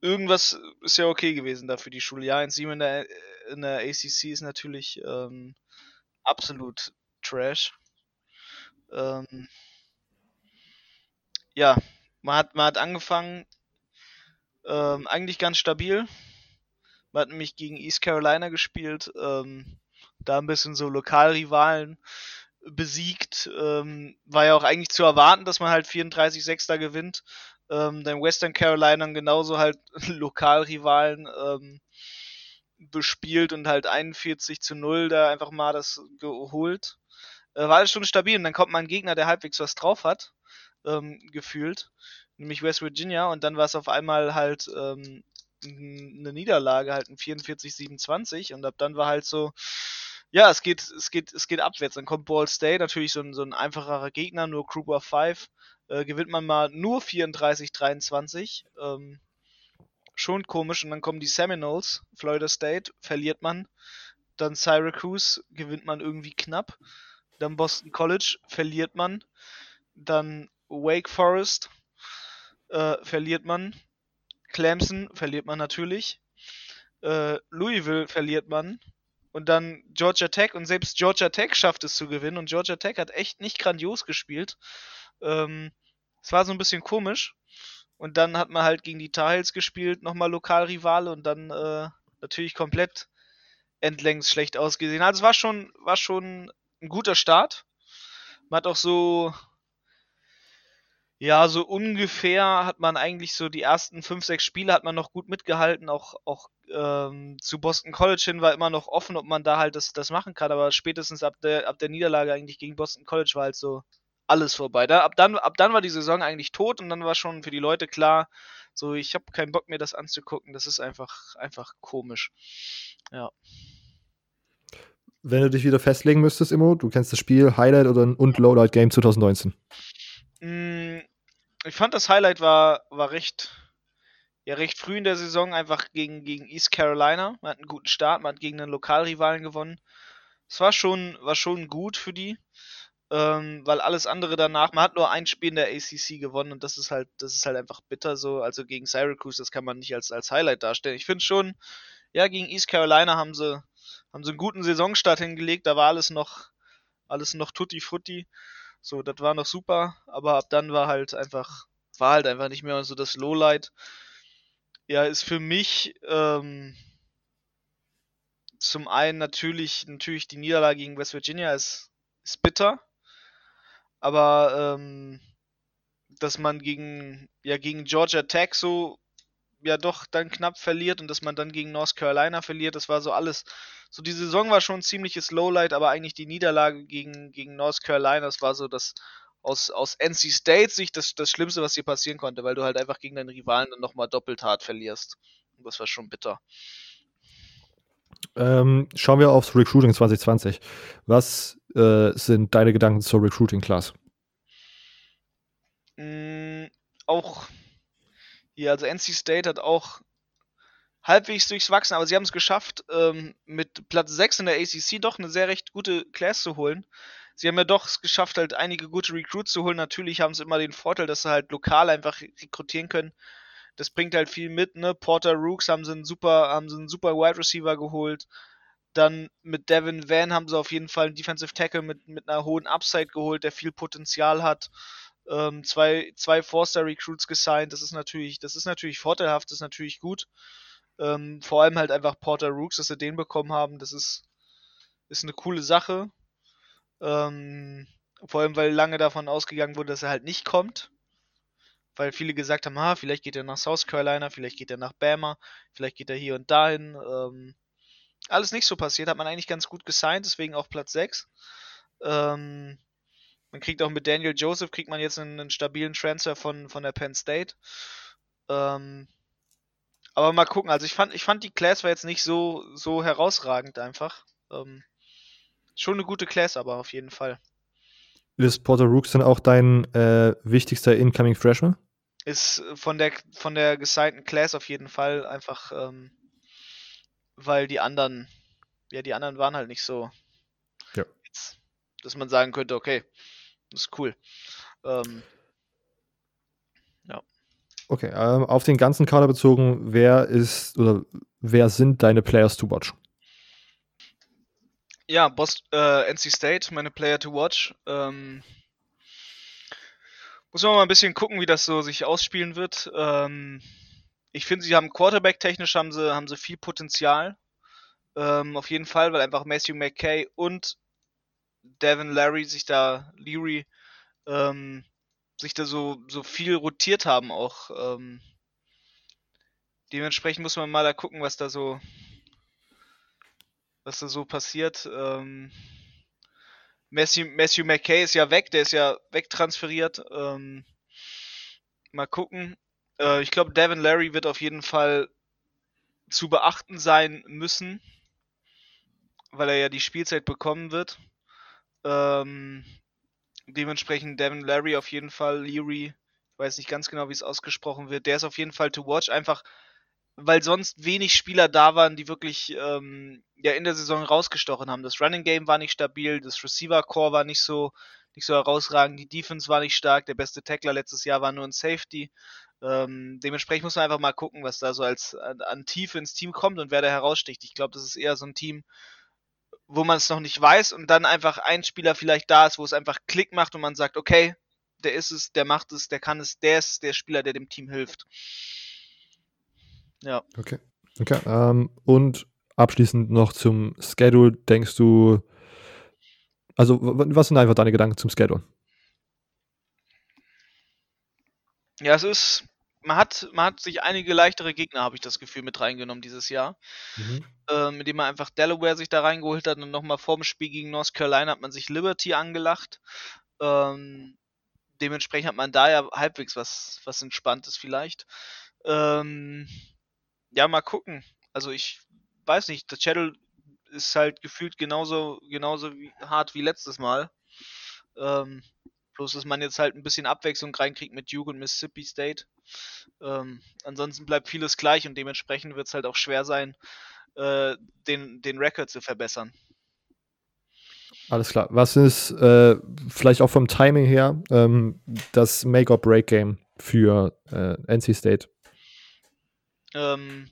irgendwas ist ja okay gewesen da für die Schule. Ja, ein 7 in der, in der ACC ist natürlich ähm, absolut Trash. Ähm, ja, man hat, man hat angefangen, ähm, eigentlich ganz stabil. Man hat nämlich gegen East Carolina gespielt, ähm, da ein bisschen so Lokalrivalen besiegt. Ähm, war ja auch eigentlich zu erwarten, dass man halt 34-6 da gewinnt. Ähm, dann Western Carolina genauso halt Lokalrivalen ähm, bespielt und halt 41 zu 0 da einfach mal das geholt. Äh, war alles schon stabil und dann kommt mal ein Gegner, der halbwegs was drauf hat, ähm, gefühlt, nämlich West Virginia und dann war es auf einmal halt ähm, eine Niederlage, halt ein 44-27 und ab dann war halt so, ja, es geht, es geht, es geht abwärts. Dann kommt Ball State, natürlich so ein, so ein einfacherer Gegner, nur Group of 5. Äh, gewinnt man mal nur 34-23. Ähm, schon komisch. Und dann kommen die Seminoles, Florida State, verliert man. Dann Syracuse gewinnt man irgendwie knapp. Dann Boston College verliert man. Dann Wake Forest äh, verliert man. Clemson verliert man natürlich. Äh, Louisville verliert man. Und dann Georgia Tech und selbst Georgia Tech schafft es zu gewinnen. Und Georgia Tech hat echt nicht grandios gespielt. Ähm, es war so ein bisschen komisch. Und dann hat man halt gegen die Tar Heels gespielt, nochmal Lokalrivale und dann äh, natürlich komplett endlängs schlecht ausgesehen. Also es war schon, war schon ein guter Start. Man hat auch so, ja, so ungefähr hat man eigentlich so die ersten fünf, sechs Spiele hat man noch gut mitgehalten. Auch, auch ähm, zu Boston College hin war immer noch offen, ob man da halt das, das machen kann. Aber spätestens ab der, ab der Niederlage eigentlich gegen Boston College war halt so, alles vorbei. Da, ab, dann, ab dann war die Saison eigentlich tot und dann war schon für die Leute klar, so ich habe keinen Bock mir das anzugucken. Das ist einfach, einfach komisch. Ja. Wenn du dich wieder festlegen müsstest, Immo, du kennst das Spiel, Highlight oder ein und Lowlight Game 2019? Mm, ich fand das Highlight war, war recht, ja, recht früh in der Saison, einfach gegen, gegen East Carolina. Man hat einen guten Start, man hat gegen einen Lokalrivalen gewonnen. Es war schon, war schon gut für die ähm, weil alles andere danach, man hat nur ein Spiel in der ACC gewonnen und das ist halt, das ist halt einfach bitter so. Also gegen Syracuse, das kann man nicht als, als Highlight darstellen. Ich finde schon, ja, gegen East Carolina haben sie, haben sie einen guten Saisonstart hingelegt, da war alles noch, alles noch tutti frutti. So, das war noch super, aber ab dann war halt einfach, war halt einfach nicht mehr so das Lowlight. Ja, ist für mich, ähm, zum einen natürlich, natürlich die Niederlage gegen West Virginia ist, ist bitter aber ähm, dass man gegen, ja, gegen Georgia Tech so ja doch dann knapp verliert und dass man dann gegen North Carolina verliert, das war so alles. So die Saison war schon ein ziemliches Lowlight, aber eigentlich die Niederlage gegen, gegen North Carolina, das war so das aus, aus NC State Sicht das, das Schlimmste, was dir passieren konnte, weil du halt einfach gegen deinen Rivalen dann nochmal doppelt hart verlierst. Und das war schon bitter. Ähm, schauen wir aufs Recruiting 2020. Was äh, sind deine Gedanken zur Recruiting Class? Mm, auch hier, also NC State hat auch halbwegs durchs Wachsen, aber sie haben es geschafft, ähm, mit Platz 6 in der ACC doch eine sehr recht gute Class zu holen. Sie haben ja doch es geschafft, halt einige gute Recruits zu holen. Natürlich haben sie immer den Vorteil, dass sie halt lokal einfach rekrutieren können. Das bringt halt viel mit, ne? Porter Rooks haben sie einen super, haben sie einen super Wide Receiver geholt. Dann mit Devin Van haben sie auf jeden Fall einen Defensive Tackle mit, mit einer hohen Upside geholt, der viel Potenzial hat. Ähm, zwei zwei Four-Star-Recruits gesigned, das ist natürlich, das ist natürlich vorteilhaft, das ist natürlich gut. Ähm, vor allem halt einfach Porter Rooks, dass sie den bekommen haben, das ist, ist eine coole Sache. Ähm, vor allem, weil lange davon ausgegangen wurde, dass er halt nicht kommt. weil viele gesagt haben, ah, vielleicht geht er nach South Carolina, vielleicht geht er nach Bama, vielleicht geht er hier und dahin. Ähm, alles nicht so passiert, hat man eigentlich ganz gut gesigned, deswegen auch Platz 6. Ähm, man kriegt auch mit Daniel Joseph, kriegt man jetzt einen, einen stabilen Transfer von, von der Penn State. Ähm, aber mal gucken, also ich fand, ich fand die Class war jetzt nicht so, so herausragend einfach. Ähm, schon eine gute Class, aber auf jeden Fall. Ist Porter Rooks dann auch dein äh, wichtigster Incoming Freshman? Ist von der von der gesignten Class auf jeden Fall einfach, ähm, weil die anderen, ja, die anderen waren halt nicht so. Ja. Jetzt, dass man sagen könnte, okay, das ist cool. Ähm, ja. Okay, ähm, auf den ganzen Kader bezogen, wer ist oder wer sind deine Players to watch? Ja, Boston, äh, NC State, meine Player to watch. Ähm, muss man mal ein bisschen gucken, wie das so sich ausspielen wird. Ähm, ich finde, sie haben Quarterback-technisch haben sie, haben sie viel Potenzial. Ähm, auf jeden Fall, weil einfach Matthew McKay und Devin Larry sich da, Leary, ähm, sich da so, so viel rotiert haben auch. Ähm, dementsprechend muss man mal da gucken, was da so, was da so passiert. Ähm, Matthew, Matthew McKay ist ja weg, der ist ja wegtransferiert. Ähm, mal gucken. Äh, ich glaube, Devin Larry wird auf jeden Fall zu beachten sein müssen, weil er ja die Spielzeit bekommen wird. Ähm, dementsprechend Devin Larry auf jeden Fall, Leary, ich weiß nicht ganz genau, wie es ausgesprochen wird, der ist auf jeden Fall to watch, einfach weil sonst wenig Spieler da waren, die wirklich ähm, ja in der Saison rausgestochen haben. Das Running Game war nicht stabil, das Receiver Core war nicht so nicht so herausragend, die Defense war nicht stark, der beste Tackler letztes Jahr war nur ein Safety. Ähm, dementsprechend muss man einfach mal gucken, was da so als an, an Tiefe ins Team kommt und wer da heraussticht. Ich glaube, das ist eher so ein Team, wo man es noch nicht weiß und dann einfach ein Spieler vielleicht da ist, wo es einfach Klick macht und man sagt, okay, der ist es, der macht es, der kann es, der ist der Spieler, der dem Team hilft. Ja. Okay. Okay. Ähm, und abschließend noch zum Schedule. Denkst du, also was sind einfach deine Gedanken zum Schedule? Ja, es ist, man hat, man hat sich einige leichtere Gegner, habe ich das Gefühl, mit reingenommen dieses Jahr. Mhm. Ähm, indem man einfach Delaware sich da reingeholt hat und nochmal vor dem Spiel gegen North Carolina hat man sich Liberty angelacht. Ähm, dementsprechend hat man da ja halbwegs was, was Entspanntes vielleicht. Ähm, ja, mal gucken. Also ich weiß nicht, das Channel ist halt gefühlt genauso, genauso wie, hart wie letztes Mal. Ähm, bloß, dass man jetzt halt ein bisschen Abwechslung reinkriegt mit Duke und Mississippi State. Ähm, ansonsten bleibt vieles gleich und dementsprechend wird es halt auch schwer sein, äh, den, den Record zu verbessern. Alles klar. Was ist äh, vielleicht auch vom Timing her ähm, das Make-or-Break-Game für äh, NC State? Ähm,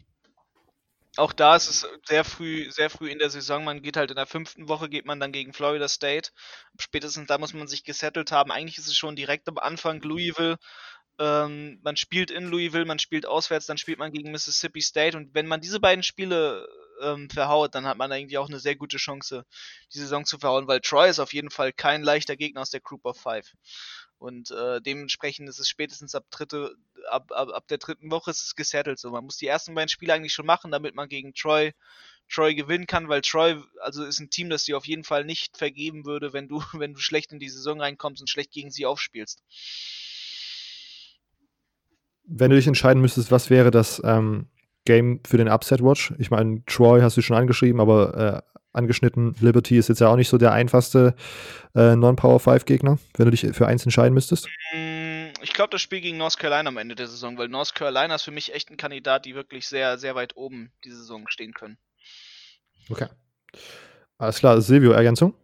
auch da ist es sehr früh, sehr früh in der Saison. Man geht halt in der fünften Woche, geht man dann gegen Florida State. Spätestens da muss man sich gesettelt haben. Eigentlich ist es schon direkt am Anfang Louisville. Ähm, man spielt in Louisville, man spielt auswärts, dann spielt man gegen Mississippi State. Und wenn man diese beiden Spiele ähm, verhaut, dann hat man eigentlich auch eine sehr gute Chance, die Saison zu verhauen, weil Troy ist auf jeden Fall kein leichter Gegner aus der Group of Five. Und äh, dementsprechend ist es spätestens ab, dritte, ab, ab, ab der dritten Woche ist es gesettelt. So, man muss die ersten beiden Spiele eigentlich schon machen, damit man gegen Troy, Troy gewinnen kann, weil Troy also ist ein Team, das dir auf jeden Fall nicht vergeben würde, wenn du, wenn du schlecht in die Saison reinkommst und schlecht gegen sie aufspielst. Wenn du dich entscheiden müsstest, was wäre das ähm, Game für den Upset Watch? Ich meine, Troy hast du schon angeschrieben, aber äh, angeschnitten. Liberty ist jetzt ja auch nicht so der einfachste äh, Non-Power 5 Gegner, wenn du dich für eins entscheiden müsstest. Mm, ich glaube, das Spiel gegen North Carolina am Ende der Saison, weil North Carolina ist für mich echt ein Kandidat, die wirklich sehr, sehr weit oben die Saison stehen können. Okay. Alles klar, Silvio, Ergänzung?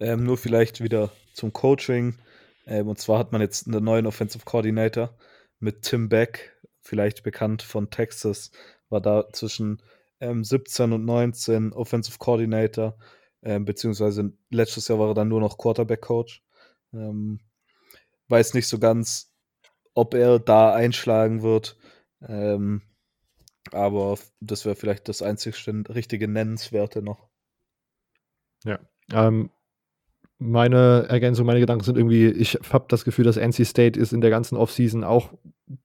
Ähm, nur vielleicht wieder zum Coaching. Ähm, und zwar hat man jetzt einen neuen Offensive Coordinator mit Tim Beck, vielleicht bekannt von Texas, war da zwischen ähm, 17 und 19 Offensive Coordinator, ähm, beziehungsweise letztes Jahr war er dann nur noch Quarterback Coach. Ähm, weiß nicht so ganz, ob er da einschlagen wird. Ähm, aber das wäre vielleicht das einzigste richtige Nennenswerte noch. Ja. Ähm, meine Ergänzung, meine Gedanken sind irgendwie, ich habe das Gefühl, dass NC State ist in der ganzen Offseason auch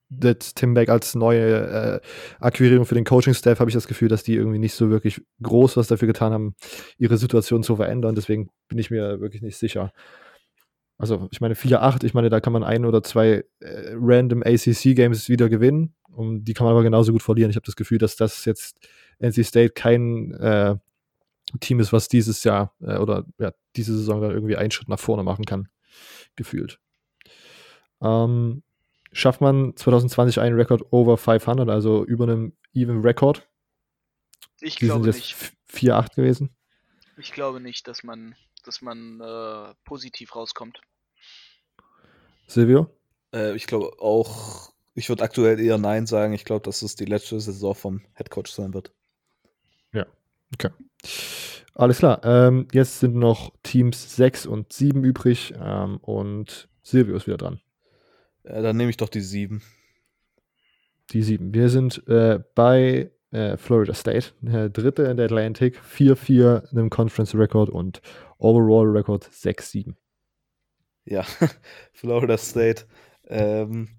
das Tim Beck als neue äh, Akquirierung für den Coaching-Staff, habe ich das Gefühl, dass die irgendwie nicht so wirklich groß was dafür getan haben, ihre Situation zu verändern. Deswegen bin ich mir wirklich nicht sicher. Also, ich meine, 4-8, ich meine, da kann man ein oder zwei äh, random ACC-Games wieder gewinnen. Und die kann man aber genauso gut verlieren. Ich habe das Gefühl, dass das jetzt NC State kein äh, Team ist, was dieses Jahr äh, oder ja, diese Saison dann irgendwie einen Schritt nach vorne machen kann, gefühlt. Ähm, schafft man 2020 einen Rekord over 500, also über einem Even Record? Ich Die glaube sind nicht. jetzt 4-8 gewesen. Ich glaube nicht, dass man, dass man äh, positiv rauskommt. Silvio? Äh, ich glaube auch, ich würde aktuell eher Nein sagen. Ich glaube, dass es die letzte Saison vom Headcoach sein wird. Alles klar. Ähm, jetzt sind noch Teams 6 und 7 übrig ähm, und Silvio ist wieder dran. Äh, dann nehme ich doch die sieben. Die 7. Wir sind äh, bei äh, Florida State, äh, dritte in der Atlantic, 4-4 in einem Conference Record und Overall Record 6-7. Ja, Florida State. Ähm,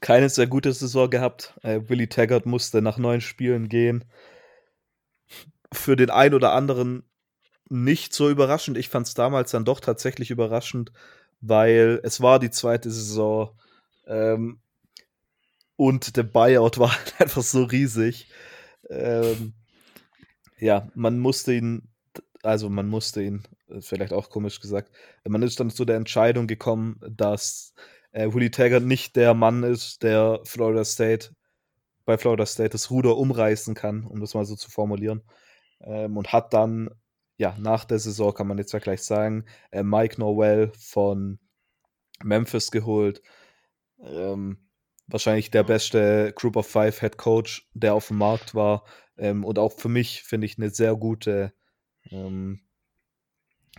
keine sehr gute Saison gehabt. Äh, Willie Taggart musste nach neun Spielen gehen. Für den einen oder anderen nicht so überraschend. Ich fand es damals dann doch tatsächlich überraschend, weil es war die zweite Saison ähm, und der Buyout war halt einfach so riesig. Ähm, ja, man musste ihn, also man musste ihn, äh, vielleicht auch komisch gesagt, man ist dann zu der Entscheidung gekommen, dass äh, Willie Taggart nicht der Mann ist, der Florida State bei Florida State das Ruder umreißen kann, um das mal so zu formulieren. Ähm, und hat dann, ja, nach der Saison kann man jetzt ja gleich sagen, äh, Mike Norwell von Memphis geholt. Ähm, wahrscheinlich der beste Group of Five Head Coach, der auf dem Markt war. Ähm, und auch für mich finde ich eine sehr gute ähm,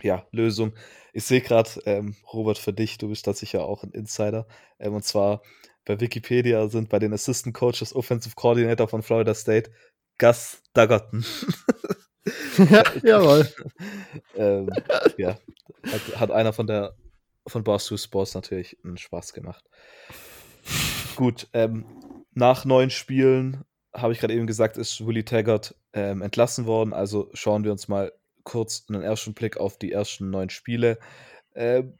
ja, Lösung. Ich sehe gerade, ähm, Robert, für dich, du bist da sicher auch ein Insider. Ähm, und zwar bei Wikipedia sind bei den Assistant Coaches Offensive Coordinator von Florida State Gus Duggerton. Jawohl. ähm, ja, hat, hat einer von der von Barstool Sports natürlich einen Spaß gemacht. Gut, ähm, nach neun Spielen habe ich gerade eben gesagt, ist Willie Taggart ähm, entlassen worden. Also schauen wir uns mal kurz einen ersten Blick auf die ersten neun Spiele. Ähm,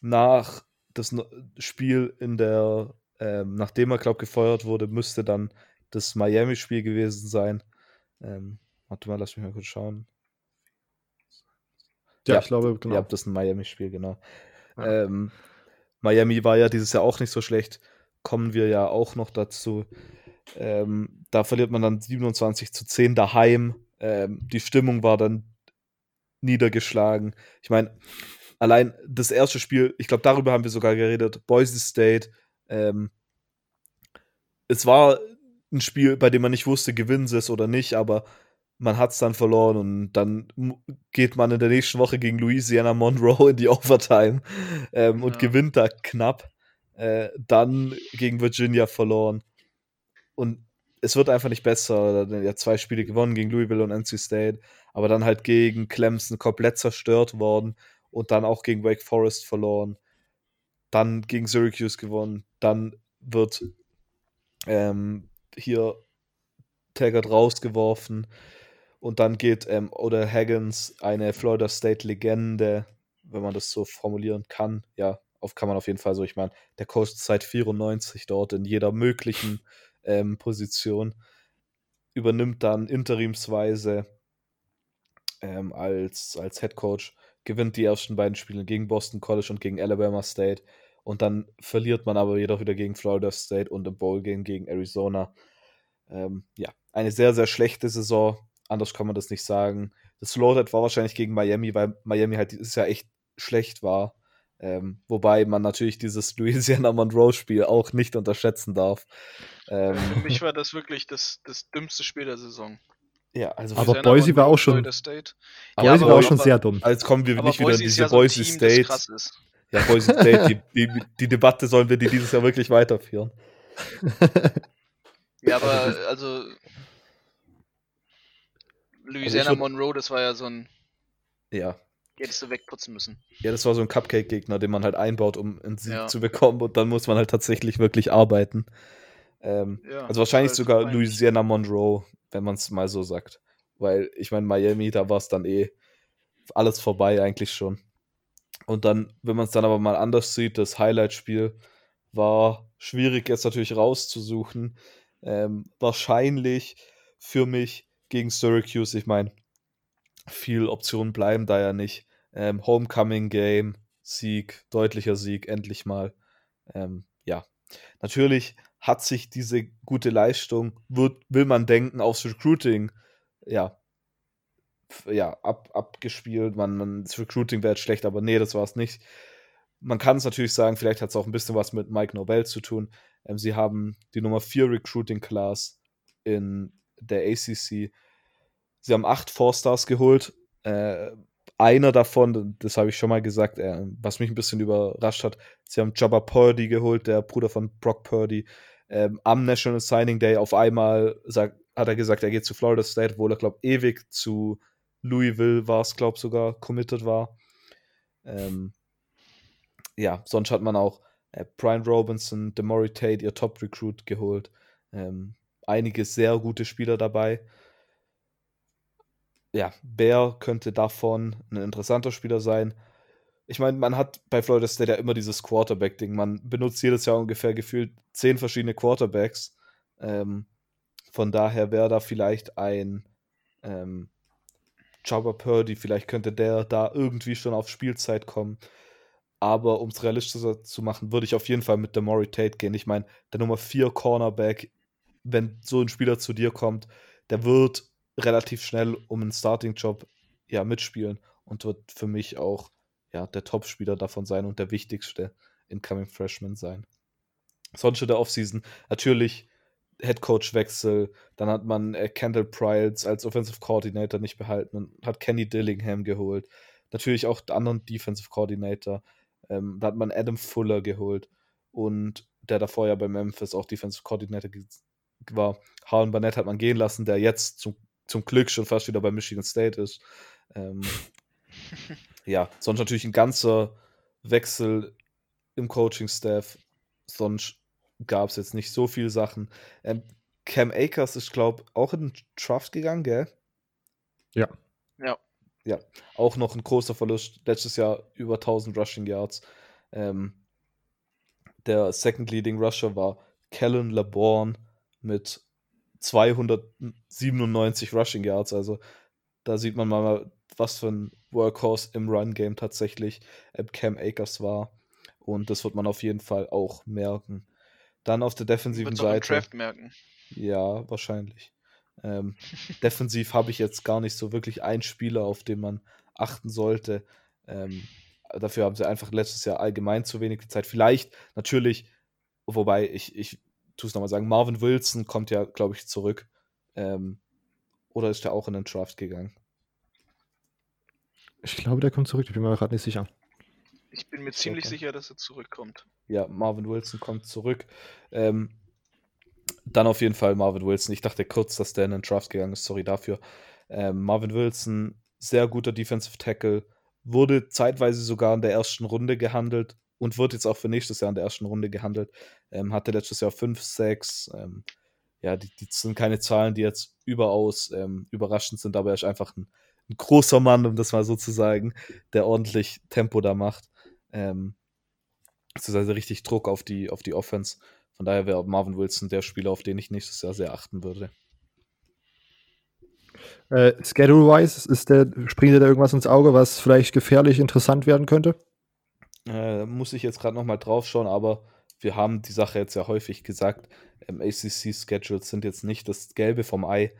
nach das Spiel in der, ähm, nachdem er, glaube gefeuert wurde, müsste dann das Miami-Spiel gewesen sein. Ähm, warte mal, lass mich mal kurz schauen. Ja, Ja, ich glaube, genau. Ja, das ist ein Miami-Spiel, genau. Ja. Ähm, Miami war ja dieses Jahr auch nicht so schlecht. Kommen wir ja auch noch dazu. Ähm, da verliert man dann 27 zu 10 daheim. Ähm, die Stimmung war dann niedergeschlagen. Ich meine, allein das erste Spiel, ich glaube, darüber haben wir sogar geredet. Boise State. Ähm, es war ein Spiel, bei dem man nicht wusste, gewinnen sie es oder nicht, aber man hat es dann verloren und dann geht man in der nächsten Woche gegen Louisiana Monroe in die Overtime ähm, und Ja. gewinnt da knapp. Äh, dann gegen Virginia verloren. Und es wird einfach nicht besser. Ja, zwei Spiele gewonnen gegen Louisville und NC State, aber dann halt gegen Clemson komplett zerstört worden und dann auch gegen Wake Forest verloren. Dann gegen Syracuse gewonnen. Dann wird ähm, hier Taggart rausgeworfen. Und dann geht ähm, oder Haggins, eine Florida State Legende, wenn man das so formulieren kann. Ja, auf, kann man auf jeden Fall so. Ich meine, der Coach ist seit 94 dort in jeder möglichen ähm, Position. Übernimmt dann interimsweise ähm, als, als Head Coach, gewinnt die ersten beiden Spiele gegen Boston College und gegen Alabama State. Und dann verliert man aber jedoch wieder gegen Florida State und im Bowl Game gegen Arizona. Ähm, ja, eine sehr, sehr schlechte Saison. Anders kann man das nicht sagen. Das Loaded war wahrscheinlich gegen Miami, weil Miami halt dieses Jahr echt schlecht war. Ähm, wobei man natürlich dieses Louisiana Monroe-Spiel auch nicht unterschätzen darf. Ähm, Für mich war das wirklich das, das dümmste Spiel der Saison. ja, also Aber Boise war auch schon- Florida State. Aber Boise aber- war auch schon aber- sehr dumm. jetzt kommen wir Aber nicht wieder in Boise ist diese ja so Boise Team, State. Ja, Boise State, die, die, die Debatte sollen wir die dieses Jahr wirklich weiterführen. Ja, aber also Louisiana würd- Monroe, das war ja so ein Ja. Die hättest du wegputzen müssen. Ja, das war so ein Cupcake-Gegner, den man halt einbaut, um einen Sieg Ja. zu bekommen und dann muss man halt tatsächlich wirklich arbeiten. Ähm, Ja, also wahrscheinlich sogar. Louisiana Monroe, wenn man es mal so sagt. Weil ich meine, Miami, da war es dann eh alles vorbei eigentlich schon. Und dann, wenn man es dann aber mal anders sieht, das Highlight-Spiel war schwierig jetzt natürlich rauszusuchen. Ähm, wahrscheinlich für mich gegen Syracuse. Ich meine, viel Optionen bleiben da ja nicht. Ähm, Homecoming Game, Sieg, deutlicher Sieg, endlich mal. Ähm, ja, natürlich hat sich diese gute Leistung, wird, will man denken, aufs Recruiting, ja, ja, ab, abgespielt. Man, das Recruiting wäre jetzt schlecht, aber nee, das war es nicht. Man kann es natürlich sagen, vielleicht hat es auch ein bisschen was mit Mike Nobel zu tun. Ähm, sie haben die Nummer 4 Recruiting Class in der ACC. Sie haben acht Four-Stars geholt. Äh, einer davon, das habe ich schon mal gesagt, äh, was mich ein bisschen überrascht hat, sie haben Jabba Purdy geholt, der Bruder von Brock Purdy. Ähm, am National Signing Day auf einmal sagt, hat er gesagt, er geht zu Florida State, obwohl er, glaube ewig zu Louisville war es, glaube sogar, committed war. Ähm, ja, sonst hat man auch äh, Brian Robinson, Demory Tate, ihr Top-Recruit geholt. Ähm, einige sehr gute Spieler dabei. Ja, Bear könnte davon ein interessanter Spieler sein. Ich meine, man hat bei Florida State ja immer dieses Quarterback-Ding. Man benutzt jedes Jahr ungefähr gefühlt zehn verschiedene Quarterbacks. Ähm, von daher wäre da vielleicht ein ähm, Jabba Purdy, vielleicht könnte der da irgendwie schon auf Spielzeit kommen. Aber um es realistischer zu machen, würde ich auf jeden Fall mit Demory Tate gehen. Ich meine, der Nummer 4 Cornerback, wenn so ein Spieler zu dir kommt, der wird relativ schnell um einen Starting-Job ja, mitspielen und wird für mich auch ja, der Top-Spieler davon sein und der wichtigste Incoming Freshman sein. Sonst in der Offseason natürlich Headcoach-Wechsel, dann hat man äh, Kendall Pryles als Offensive Coordinator nicht behalten und hat Kenny Dillingham geholt. Natürlich auch den anderen Defensive Coordinator. Ähm, da hat man Adam Fuller geholt und der davor ja bei Memphis auch Defensive Coordinator war. Harlan Barnett hat man gehen lassen, der jetzt zum, zum Glück schon fast wieder bei Michigan State ist. Ähm, ja, sonst natürlich ein ganzer Wechsel im Coaching-Staff. Sonst gab es jetzt nicht so viele Sachen. Ähm, Cam Akers ist, glaube ich, auch in den Draft gegangen, gell? Ja. Ja. Ja, auch noch ein großer Verlust. Letztes Jahr über 1000 Rushing Yards. Ähm, der Second Leading Rusher war Kellen LeBorn mit 297 Rushing Yards. Also da sieht man mal, was für ein Workhorse im Run-Game tatsächlich äh, Cam Akers war. Und das wird man auf jeden Fall auch merken. Dann auf der defensiven Wird's Seite. Draft merken. Ja, wahrscheinlich. Ähm, defensiv habe ich jetzt gar nicht so wirklich einen Spieler, auf den man achten sollte. Ähm, dafür haben sie einfach letztes Jahr allgemein zu wenig Zeit. Vielleicht natürlich, wobei ich, ich tue es nochmal sagen, Marvin Wilson kommt ja, glaube ich, zurück. Ähm, oder ist der auch in den Draft gegangen? Ich glaube, der kommt zurück. Ich bin mir gerade nicht sicher. Ich bin mir ziemlich Okay. sicher, dass er zurückkommt. Ja, Marvin Wilson kommt zurück. Ähm, dann auf jeden Fall Marvin Wilson. Ich dachte kurz, dass der in den Draft gegangen ist. Sorry dafür. Ähm, Marvin Wilson, sehr guter Defensive Tackle, wurde zeitweise sogar in der ersten Runde gehandelt und wird jetzt auch für nächstes Jahr in der ersten Runde gehandelt. Ähm, hatte letztes Jahr 5, 6. Ähm, ja, die, die sind keine Zahlen, die jetzt überaus ähm, überraschend sind, aber er ist einfach ein, ein großer Mann, um das mal so zu sagen, der ordentlich Tempo da macht. Ähm, beziehungsweise richtig Druck auf die, auf die Offense. Von daher wäre Marvin Wilson der Spieler, auf den ich nächstes Jahr sehr achten würde. Äh, Schedule-wise, ist der, springt dir da irgendwas ins Auge, was vielleicht gefährlich interessant werden könnte? Äh, muss ich jetzt gerade nochmal drauf schauen, aber wir haben die Sache jetzt ja häufig gesagt. Ähm, ACC-Schedules sind jetzt nicht das Gelbe vom Ei.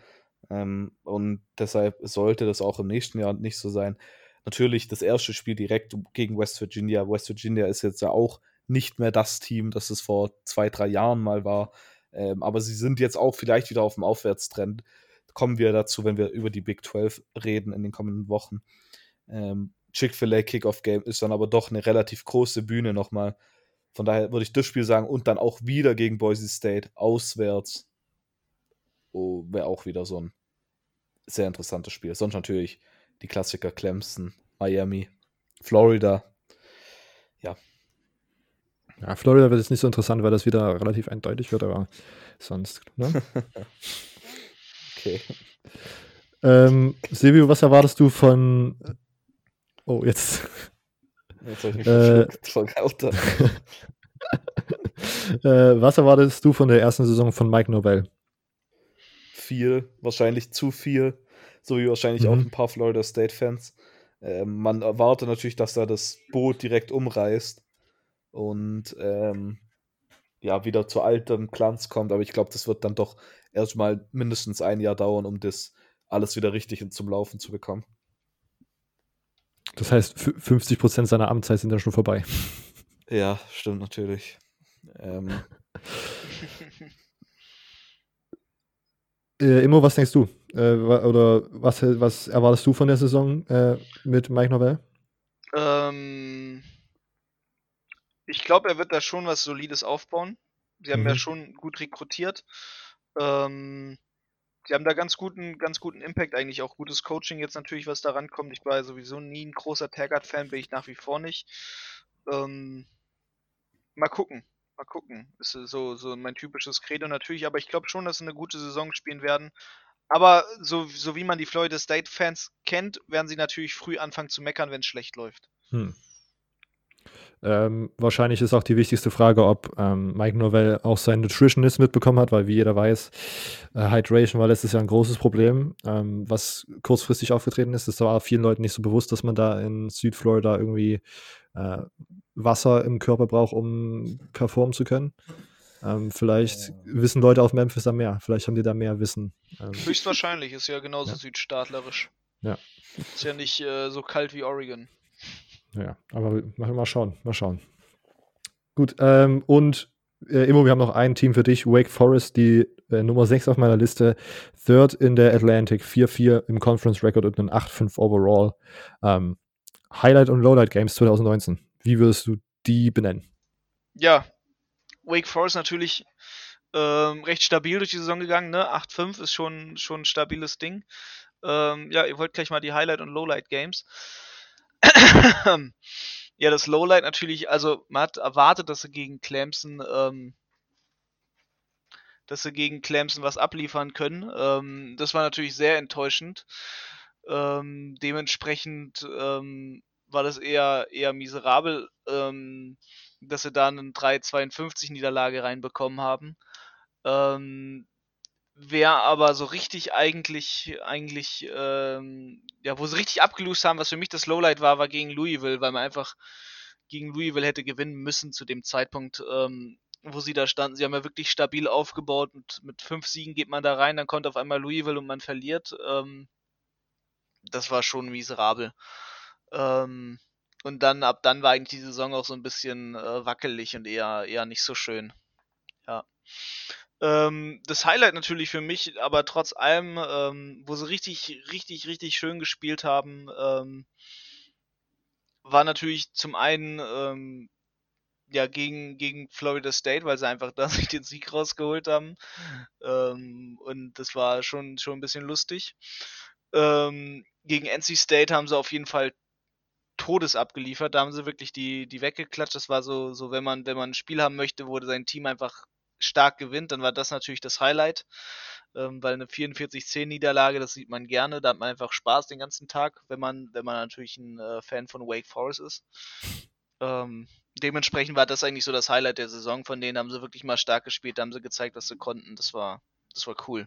Ähm, und deshalb sollte das auch im nächsten Jahr nicht so sein. Natürlich das erste Spiel direkt gegen West Virginia. West Virginia ist jetzt ja auch nicht mehr das Team, das es vor zwei, drei Jahren mal war. Ähm, aber sie sind jetzt auch vielleicht wieder auf dem Aufwärtstrend. Kommen wir dazu, wenn wir über die Big 12 reden in den kommenden Wochen. Ähm, Chick-fil-A Kickoff Game ist dann aber doch eine relativ große Bühne nochmal. Von daher würde ich das Spiel sagen und dann auch wieder gegen Boise State auswärts. Oh, wäre auch wieder so ein sehr interessantes Spiel. Sonst natürlich die Klassiker Clemson, Miami, Florida. Ja. Ja, Florida wird jetzt nicht so interessant, weil das wieder relativ eindeutig wird, aber sonst. Ne? okay. Ähm, Silvio, was erwartest du von. Oh, jetzt. Jetzt habe ich mich Äh, äh, was erwartest du von der ersten Saison von Mike Novell? viel, wahrscheinlich zu viel, so wie wahrscheinlich Mhm. auch ein paar Florida State-Fans. Ähm, man erwartet natürlich, dass er das Boot direkt umreißt und ähm, ja, wieder zu altem Glanz kommt, aber ich glaube, das wird dann doch erstmal mindestens ein Jahr dauern, um das alles wieder richtig zum Laufen zu bekommen. Das heißt, fü- 50% seiner Amtszeit sind dann schon vorbei. Ja, stimmt natürlich. Ähm, Äh, Immo, was denkst du? Äh, oder was, was erwartest du von der Saison äh, mit Mike Novell? Ähm, ich glaube, er wird da schon was Solides aufbauen. Sie haben ja Mhm. schon gut rekrutiert. Ähm, sie haben da ganz guten, ganz guten Impact, eigentlich auch gutes Coaching jetzt natürlich, was da rankommt. Ich war ja sowieso nie ein großer Taggart-Fan, bin ich nach wie vor nicht. Ähm, mal gucken. Mal gucken. Ist so, so mein typisches Credo natürlich, aber ich glaube schon, dass sie eine gute Saison spielen werden. Aber so, so wie man die Florida State-Fans kennt, werden sie natürlich früh anfangen zu meckern, wenn es schlecht läuft. Hm. Ähm, wahrscheinlich ist auch die wichtigste Frage, ob ähm, Mike Novell auch seinen Nutritionist mitbekommen hat, weil wie jeder weiß, äh, Hydration war letztes Jahr ein großes Problem, ähm, was kurzfristig aufgetreten ist. Es war vielen Leuten nicht so bewusst, dass man da in Südflorida irgendwie äh, Wasser im Körper braucht, um performen zu können. Ähm, vielleicht Ja. wissen Leute auf Memphis da mehr. Vielleicht haben die da mehr Wissen. Ähm, Höchstwahrscheinlich, ist ja genauso Ja. südstaatlerisch. Ja. Ist ja nicht äh, so kalt wie Oregon. Ja, aber mal, mal schauen, mal schauen. Gut, ähm, und äh, Immo, wir haben noch ein Team für dich, Wake Forest, die äh, Nummer 6 auf meiner Liste, Third in der Atlantic, 4-4 im Conference Record und einen 8-5 Overall. Ähm, Highlight und Lowlight Games 2019. Wie würdest du die benennen? Ja, Wake Forest natürlich ähm, recht stabil durch die Saison gegangen, ne? 8-5 ist schon, schon ein stabiles Ding. Ähm, ja, ihr wollt gleich mal die Highlight- und Lowlight-Games. ja, das Lowlight natürlich, also man hat erwartet, dass sie gegen Clemson, ähm, dass sie gegen Clemson was abliefern können. Ähm, das war natürlich sehr enttäuschend. Ähm, dementsprechend ähm, war das eher, eher miserabel, ähm, dass sie da einen 3,52 Niederlage reinbekommen haben. Ähm, wer aber so richtig eigentlich, eigentlich, ähm, ja, wo sie richtig abgelost haben, was für mich das Lowlight war, war gegen Louisville, weil man einfach gegen Louisville hätte gewinnen müssen zu dem Zeitpunkt, ähm, wo sie da standen. Sie haben ja wirklich stabil aufgebaut und mit fünf Siegen geht man da rein, dann kommt auf einmal Louisville und man verliert. Ähm, das war schon miserabel. Ähm, und dann, ab dann war eigentlich die Saison auch so ein bisschen äh, wackelig und eher, eher nicht so schön. Ja. Ähm, das Highlight natürlich für mich, aber trotz allem, ähm, wo sie richtig, richtig, richtig schön gespielt haben, ähm, war natürlich zum einen ähm, ja gegen, gegen Florida State, weil sie einfach da sich den Sieg rausgeholt haben. Ähm, und das war schon, schon ein bisschen lustig. Ähm, gegen NC State haben sie auf jeden Fall Todes abgeliefert. Da haben sie wirklich die, die weggeklatscht. Das war so, so, wenn man, wenn man ein Spiel haben möchte, wo sein Team einfach stark gewinnt, dann war das natürlich das Highlight. Ähm, weil eine 44-10 Niederlage, das sieht man gerne, da hat man einfach Spaß den ganzen Tag, wenn man, wenn man natürlich ein äh, Fan von Wake Forest ist. Ähm, dementsprechend war das eigentlich so das Highlight der Saison. Von denen haben sie wirklich mal stark gespielt, da haben sie gezeigt, was sie konnten. Das war, das war cool.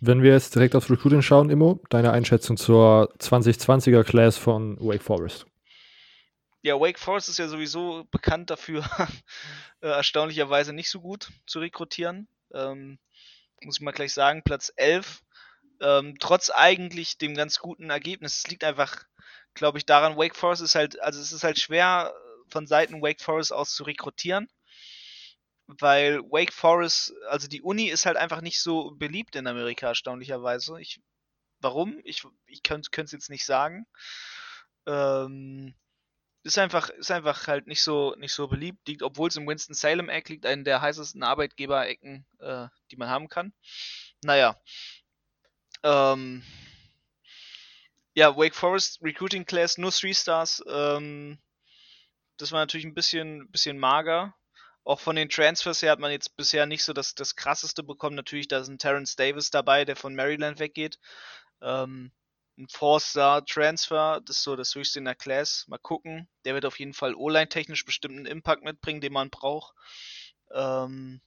Wenn wir jetzt direkt aufs Recruiting schauen, Immo, deine Einschätzung zur 2020er Class von Wake Forest. Ja, Wake Forest ist ja sowieso bekannt dafür, äh, erstaunlicherweise nicht so gut zu rekrutieren. Ähm, muss ich mal gleich sagen, Platz 11. Ähm, trotz eigentlich dem ganz guten Ergebnis. Es liegt einfach, glaube ich, daran, Wake Forest ist halt, also es ist halt schwer von Seiten Wake Forest aus zu rekrutieren, weil Wake Forest, also die Uni ist halt einfach nicht so beliebt in Amerika, erstaunlicherweise. Ich, warum? Ich, ich könnte es jetzt nicht sagen. Ähm, ist einfach, ist einfach halt nicht so, nicht so beliebt, liegt, obwohl es im Winston-Salem-Eck liegt, einen der heißesten Arbeitgeber-Ecken, äh, die man haben kann. Naja. Ähm, ja, Wake Forest Recruiting Class nur Three Stars. Ähm, das war natürlich ein bisschen, bisschen mager. Auch von den Transfers her hat man jetzt bisher nicht so das, das krasseste bekommen. Natürlich, da ist ein Terrence Davis dabei, der von Maryland weggeht. Ähm, ein Four-Star-Transfer, das ist so das höchste in der Class. Mal gucken. Der wird auf jeden Fall O-Line-technisch bestimmt einen Impact mitbringen, den man braucht. Ähm,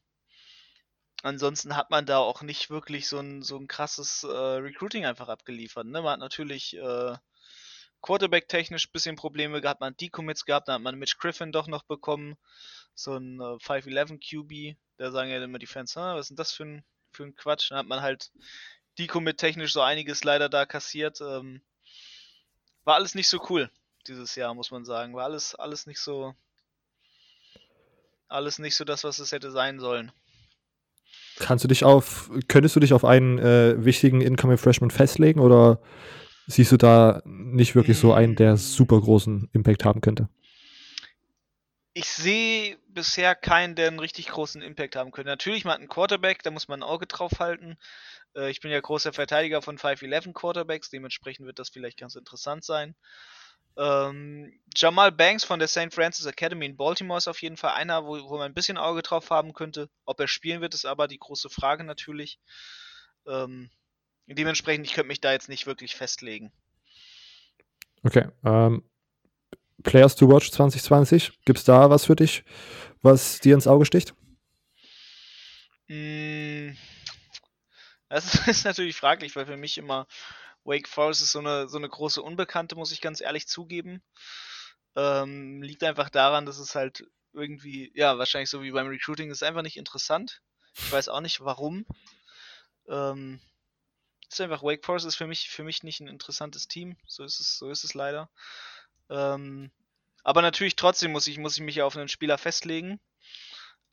ansonsten hat man da auch nicht wirklich so ein, so ein krasses äh, Recruiting einfach abgeliefert. Ne? Man hat natürlich äh, Quarterback-technisch ein bisschen Probleme gehabt, man hat Decommits gehabt, dann hat man Mitch Griffin doch noch bekommen, so ein äh, 5'11 QB, da sagen ja immer die Fans, ah, was ist denn das für ein, für ein Quatsch? Dann hat man halt Decommit-technisch so einiges leider da kassiert. Ähm, war alles nicht so cool dieses Jahr, muss man sagen. War alles, alles nicht so, alles nicht so das, was es hätte sein sollen. Kannst du dich auf, könntest du dich auf einen äh, wichtigen Incoming Freshman festlegen oder siehst du da nicht wirklich so einen, der super großen Impact haben könnte? Ich sehe bisher keinen, der einen richtig großen Impact haben könnte. Natürlich, man hat einen Quarterback, da muss man ein Auge drauf halten. Äh, ich bin ja großer Verteidiger von 5'11 Quarterbacks, dementsprechend wird das vielleicht ganz interessant sein. Ähm, Jamal Banks von der St. Francis Academy in Baltimore ist auf jeden Fall einer, wo, wo, man ein bisschen Auge drauf haben könnte. Ob er spielen wird, ist aber die große Frage natürlich. Ähm, dementsprechend, ich könnte mich da jetzt nicht wirklich festlegen. Okay. Ähm, Players to Watch 2020, gibt es da was für dich, was dir ins Auge sticht? Mm, das ist natürlich fraglich, weil für mich immer Wake Forest ist so eine, so eine große Unbekannte, muss ich ganz ehrlich zugeben. Ähm, liegt einfach daran, dass es halt irgendwie, ja, wahrscheinlich so wie beim Recruiting, ist einfach nicht interessant. Ich weiß auch nicht warum. Ähm, ist einfach, Wake Forest ist für mich, für mich nicht ein interessantes Team. So ist es, so ist es leider. Ähm, aber natürlich trotzdem muss ich, muss ich mich auf einen Spieler festlegen.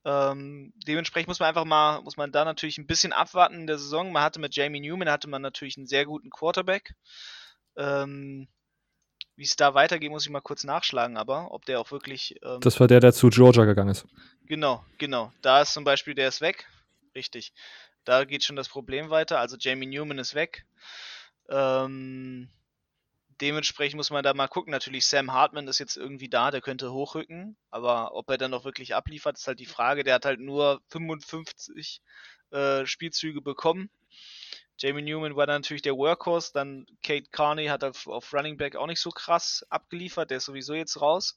Ähm, dementsprechend muss man einfach mal, muss man da natürlich ein bisschen abwarten in der Saison. Man hatte mit Jamie Newman hatte man natürlich einen sehr guten Quarterback. Ähm, wie es da weitergeht, muss ich mal kurz nachschlagen, aber ob der auch wirklich. Ähm, das war der, der zu Georgia gegangen ist. Genau, genau. Da ist zum Beispiel, der ist weg. Richtig. Da geht schon das Problem weiter. Also Jamie Newman ist weg. Ähm, dementsprechend muss man da mal gucken. Natürlich, Sam Hartman ist jetzt irgendwie da, der könnte hochrücken, aber ob er dann noch wirklich abliefert, ist halt die Frage. Der hat halt nur 55 äh, Spielzüge bekommen. Jamie Newman war dann natürlich der Workhorse, dann Kate Carney hat auf, auf Running Back auch nicht so krass abgeliefert, der ist sowieso jetzt raus.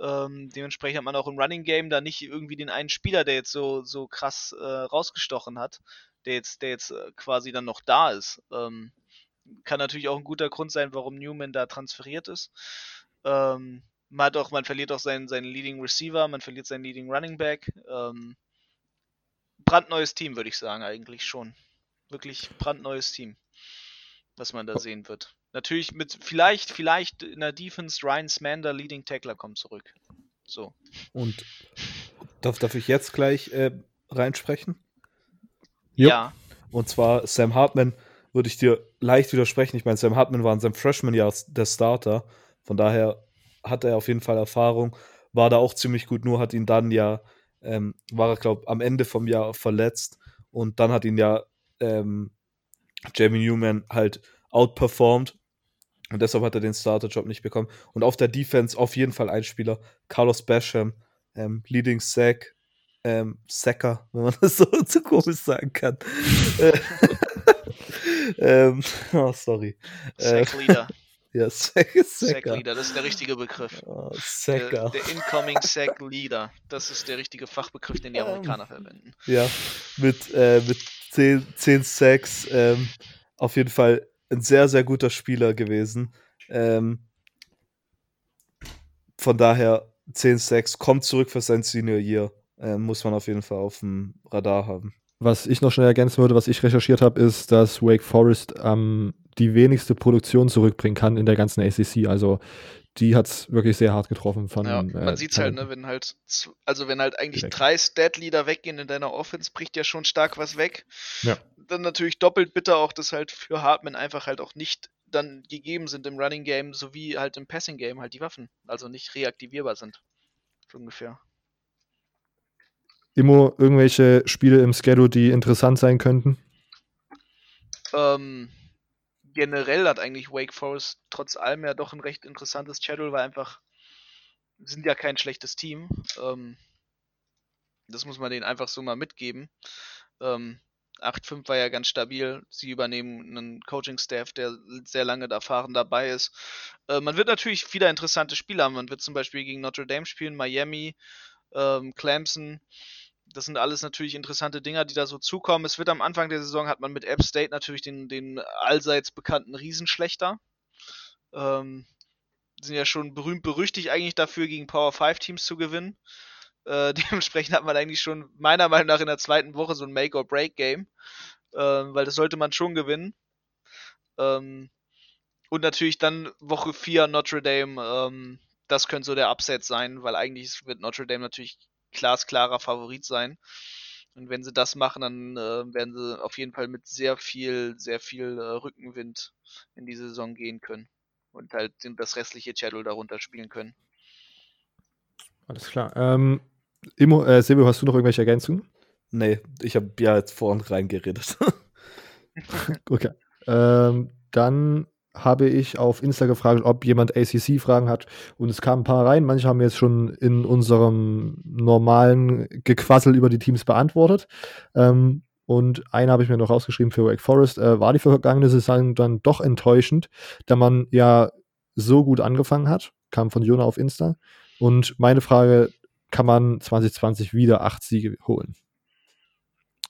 Ähm, dementsprechend hat man auch im Running Game da nicht irgendwie den einen Spieler, der jetzt so, so krass äh, rausgestochen hat, der jetzt, der jetzt äh, quasi dann noch da ist. Ähm, kann natürlich auch ein guter Grund sein, warum Newman da transferiert ist. Ähm, man, hat auch, man verliert auch seinen, seinen Leading Receiver, man verliert seinen Leading Running Back. Ähm, brandneues Team, würde ich sagen, eigentlich schon. Wirklich brandneues Team, was man da sehen wird. Natürlich mit, vielleicht, vielleicht in der Defense Ryan Smander, Leading Tackler, kommt zurück. So. Und darf, darf ich jetzt gleich äh, reinsprechen? Ja. Und zwar Sam Hartman würde ich dir leicht widersprechen. Ich meine, Sam Hartman war in seinem Freshman-Jahr der Starter. Von daher hat er auf jeden Fall Erfahrung. War da auch ziemlich gut, nur hat ihn dann ja, ähm, war er, glaube am Ende vom Jahr verletzt. Und dann hat ihn ja ähm, Jamie Newman halt outperformed. Und deshalb hat er den Starter-Job nicht bekommen. Und auf der Defense auf jeden Fall ein Spieler, Carlos Basham, ähm, Leading Sack, ähm, Sacker, wenn man das so zu komisch sagen kann. Äh, ähm, oh, sorry. Sack Leader. Äh, ja, Sack, Leader, das ist der richtige Begriff. Oh, der, der, Incoming Sack Leader, das ist der richtige Fachbegriff, den die ähm, Amerikaner verwenden. Ja, mit, äh, mit 10, 10 Sacks. Ähm, auf jeden Fall ein sehr, sehr guter Spieler gewesen. Ähm, von daher 10 Sacks, kommt zurück für sein Senior Year. Äh, muss man auf jeden Fall auf dem Radar haben. Was ich noch schnell ergänzen würde, was ich recherchiert habe, ist, dass Wake Forest ähm, die wenigste Produktion zurückbringen kann in der ganzen ACC. Also die hat es wirklich sehr hart getroffen von. Ja, man äh, sieht es halt, ne, wenn halt, also wenn halt eigentlich direkt. drei Stat-Leader weggehen in deiner Offense, bricht ja schon stark was weg. Ja. Dann natürlich doppelt bitter auch, dass halt für Hartman einfach halt auch nicht dann gegeben sind im Running Game sowie halt im Passing Game halt die Waffen, also nicht reaktivierbar sind. So ungefähr. Immo, irgendwelche Spiele im Schedule, die interessant sein könnten? Ähm, generell hat eigentlich Wake Forest trotz allem ja doch ein recht interessantes Schedule, weil einfach sind ja kein schlechtes Team. Ähm, das muss man denen einfach so mal mitgeben. Ähm, 8-5 war ja ganz stabil. Sie übernehmen einen Coaching-Staff, der sehr lange erfahren dabei ist. Äh, man wird natürlich viele interessante Spiele haben. Man wird zum Beispiel gegen Notre Dame spielen, Miami, ähm, Clemson. Das sind alles natürlich interessante Dinger, die da so zukommen. Es wird am Anfang der Saison hat man mit App State natürlich den, den allseits bekannten Riesenschlechter. Ähm, sind ja schon berühmt berüchtigt eigentlich dafür, gegen Power 5 Teams zu gewinnen. Äh, dementsprechend hat man eigentlich schon meiner Meinung nach in der zweiten Woche so ein Make-or-Break-Game, äh, weil das sollte man schon gewinnen. Ähm, und natürlich dann Woche 4 Notre Dame, ähm, das könnte so der Upset sein, weil eigentlich wird Notre Dame natürlich glasklarer Favorit sein. Und wenn sie das machen, dann äh, werden sie auf jeden Fall mit sehr viel, sehr viel äh, Rückenwind in die Saison gehen können. Und halt das restliche Channel darunter spielen können. Alles klar. Ähm, Immo, äh, Silvio, hast du noch irgendwelche Ergänzungen? Nee, ich habe ja jetzt vorhin reingeredet. okay. Ähm, dann habe ich auf Insta gefragt, ob jemand ACC-Fragen hat. Und es kamen ein paar rein. Manche haben jetzt schon in unserem normalen Gequassel über die Teams beantwortet. Ähm, und eine habe ich mir noch rausgeschrieben für Wake Forest. Äh, war die vergangene Saison dann doch enttäuschend, da man ja so gut angefangen hat. Kam von Jona auf Insta. Und meine Frage, kann man 2020 wieder acht Siege holen?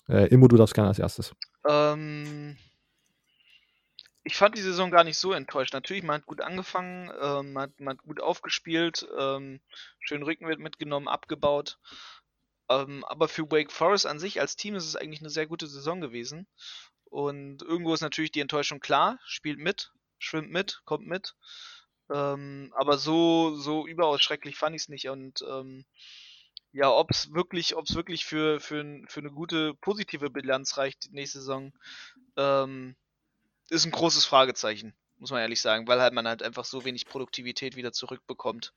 Äh, Immo, du darfst gerne als erstes. Ähm, ich fand die Saison gar nicht so enttäuscht. Natürlich, man hat gut angefangen, ähm, man, hat, man, hat, gut aufgespielt, ähm, schön Rückenwind mitgenommen, abgebaut. Ähm, aber für Wake Forest an sich als Team ist es eigentlich eine sehr gute Saison gewesen. Und irgendwo ist natürlich die Enttäuschung klar, spielt mit, schwimmt mit, kommt mit. Ähm, aber so, so überaus schrecklich fand ich es nicht. Und ähm, ja, ob es wirklich, ob es wirklich für, für, für eine gute positive Bilanz reicht nächste Saison, ähm, ist ein großes Fragezeichen, muss man ehrlich sagen, weil halt man halt einfach so wenig Produktivität wieder zurückbekommt.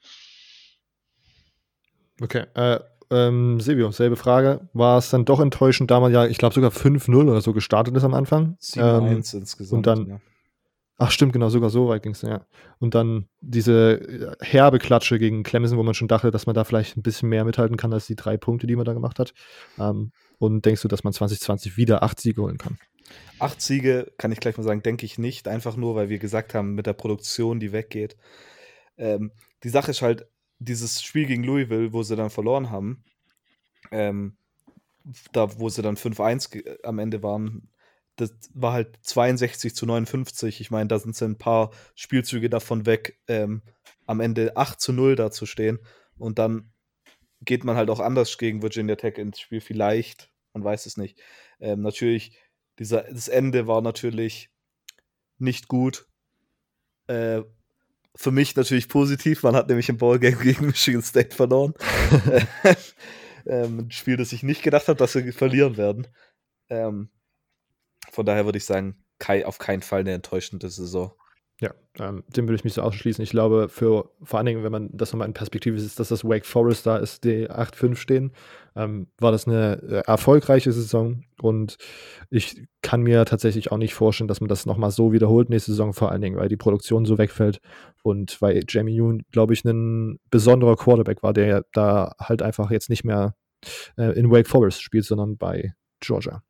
Okay, äh, ähm, Silvio, selbe Frage. War es dann doch enttäuschend, da man ja, ich glaube, sogar 5-0 oder so gestartet ist am Anfang? 7-1 ähm, insgesamt. Und dann, ja. Ach, stimmt, genau, sogar so weit ging es, ja. Und dann diese äh, herbe Klatsche gegen Clemson, wo man schon dachte, dass man da vielleicht ein bisschen mehr mithalten kann als die drei Punkte, die man da gemacht hat. Ähm, und denkst du, dass man 2020 wieder acht Siege holen kann? Acht Siege, kann ich gleich mal sagen, denke ich nicht. Einfach nur, weil wir gesagt haben, mit der Produktion, die weggeht. Ähm, die Sache ist halt, dieses Spiel gegen Louisville, wo sie dann verloren haben, ähm, da wo sie dann 5-1 am Ende waren, das war halt 62 zu 59. Ich meine, da sind sie ein paar Spielzüge davon weg, ähm, am Ende 8 zu 0 da zu stehen. Und dann geht man halt auch anders gegen Virginia Tech ins Spiel. Vielleicht, man weiß es nicht. Ähm, natürlich, dieser, das Ende war natürlich nicht gut. Äh, für mich natürlich positiv. Man hat nämlich im Ballgame gegen Michigan State verloren. ähm, ein Spiel, das ich nicht gedacht habe, dass wir verlieren werden. Ähm, von daher würde ich sagen, Kai auf keinen Fall eine enttäuschende Saison. Ja, ähm, dem würde ich mich so ausschließen. Ich glaube, für vor allen Dingen, wenn man das nochmal in Perspektive sieht, dass das Wake Forest da ist, die 8-5 stehen, ähm, war das eine äh, erfolgreiche Saison und ich kann mir tatsächlich auch nicht vorstellen, dass man das nochmal so wiederholt nächste Saison, vor allen Dingen, weil die Produktion so wegfällt und weil Jamie Yoon, glaube ich, ein besonderer Quarterback war, der da halt einfach jetzt nicht mehr äh, in Wake Forest spielt, sondern bei Georgia.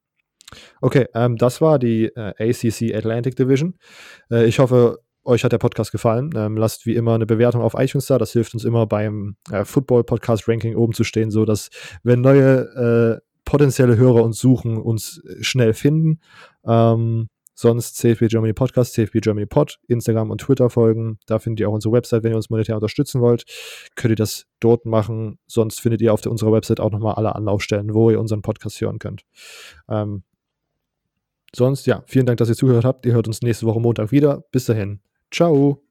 Okay, ähm, das war die äh, ACC Atlantic Division. Äh, ich hoffe, euch hat der Podcast gefallen. Ähm, lasst wie immer eine Bewertung auf iTunes da. Das hilft uns immer beim äh, Football Podcast Ranking oben zu stehen, so dass wenn neue äh, potenzielle Hörer uns suchen, uns äh, schnell finden. Ähm, sonst CFB Germany Podcast, CFB Germany Pod, Instagram und Twitter folgen. Da findet ihr auch unsere Website, wenn ihr uns monetär unterstützen wollt. Könnt ihr das dort machen. Sonst findet ihr auf der, unserer Website auch nochmal alle Anlaufstellen, wo ihr unseren Podcast hören könnt. Ähm, sonst, ja, vielen Dank, dass ihr zugehört habt. Ihr hört uns nächste Woche Montag wieder. Bis dahin. Ciao.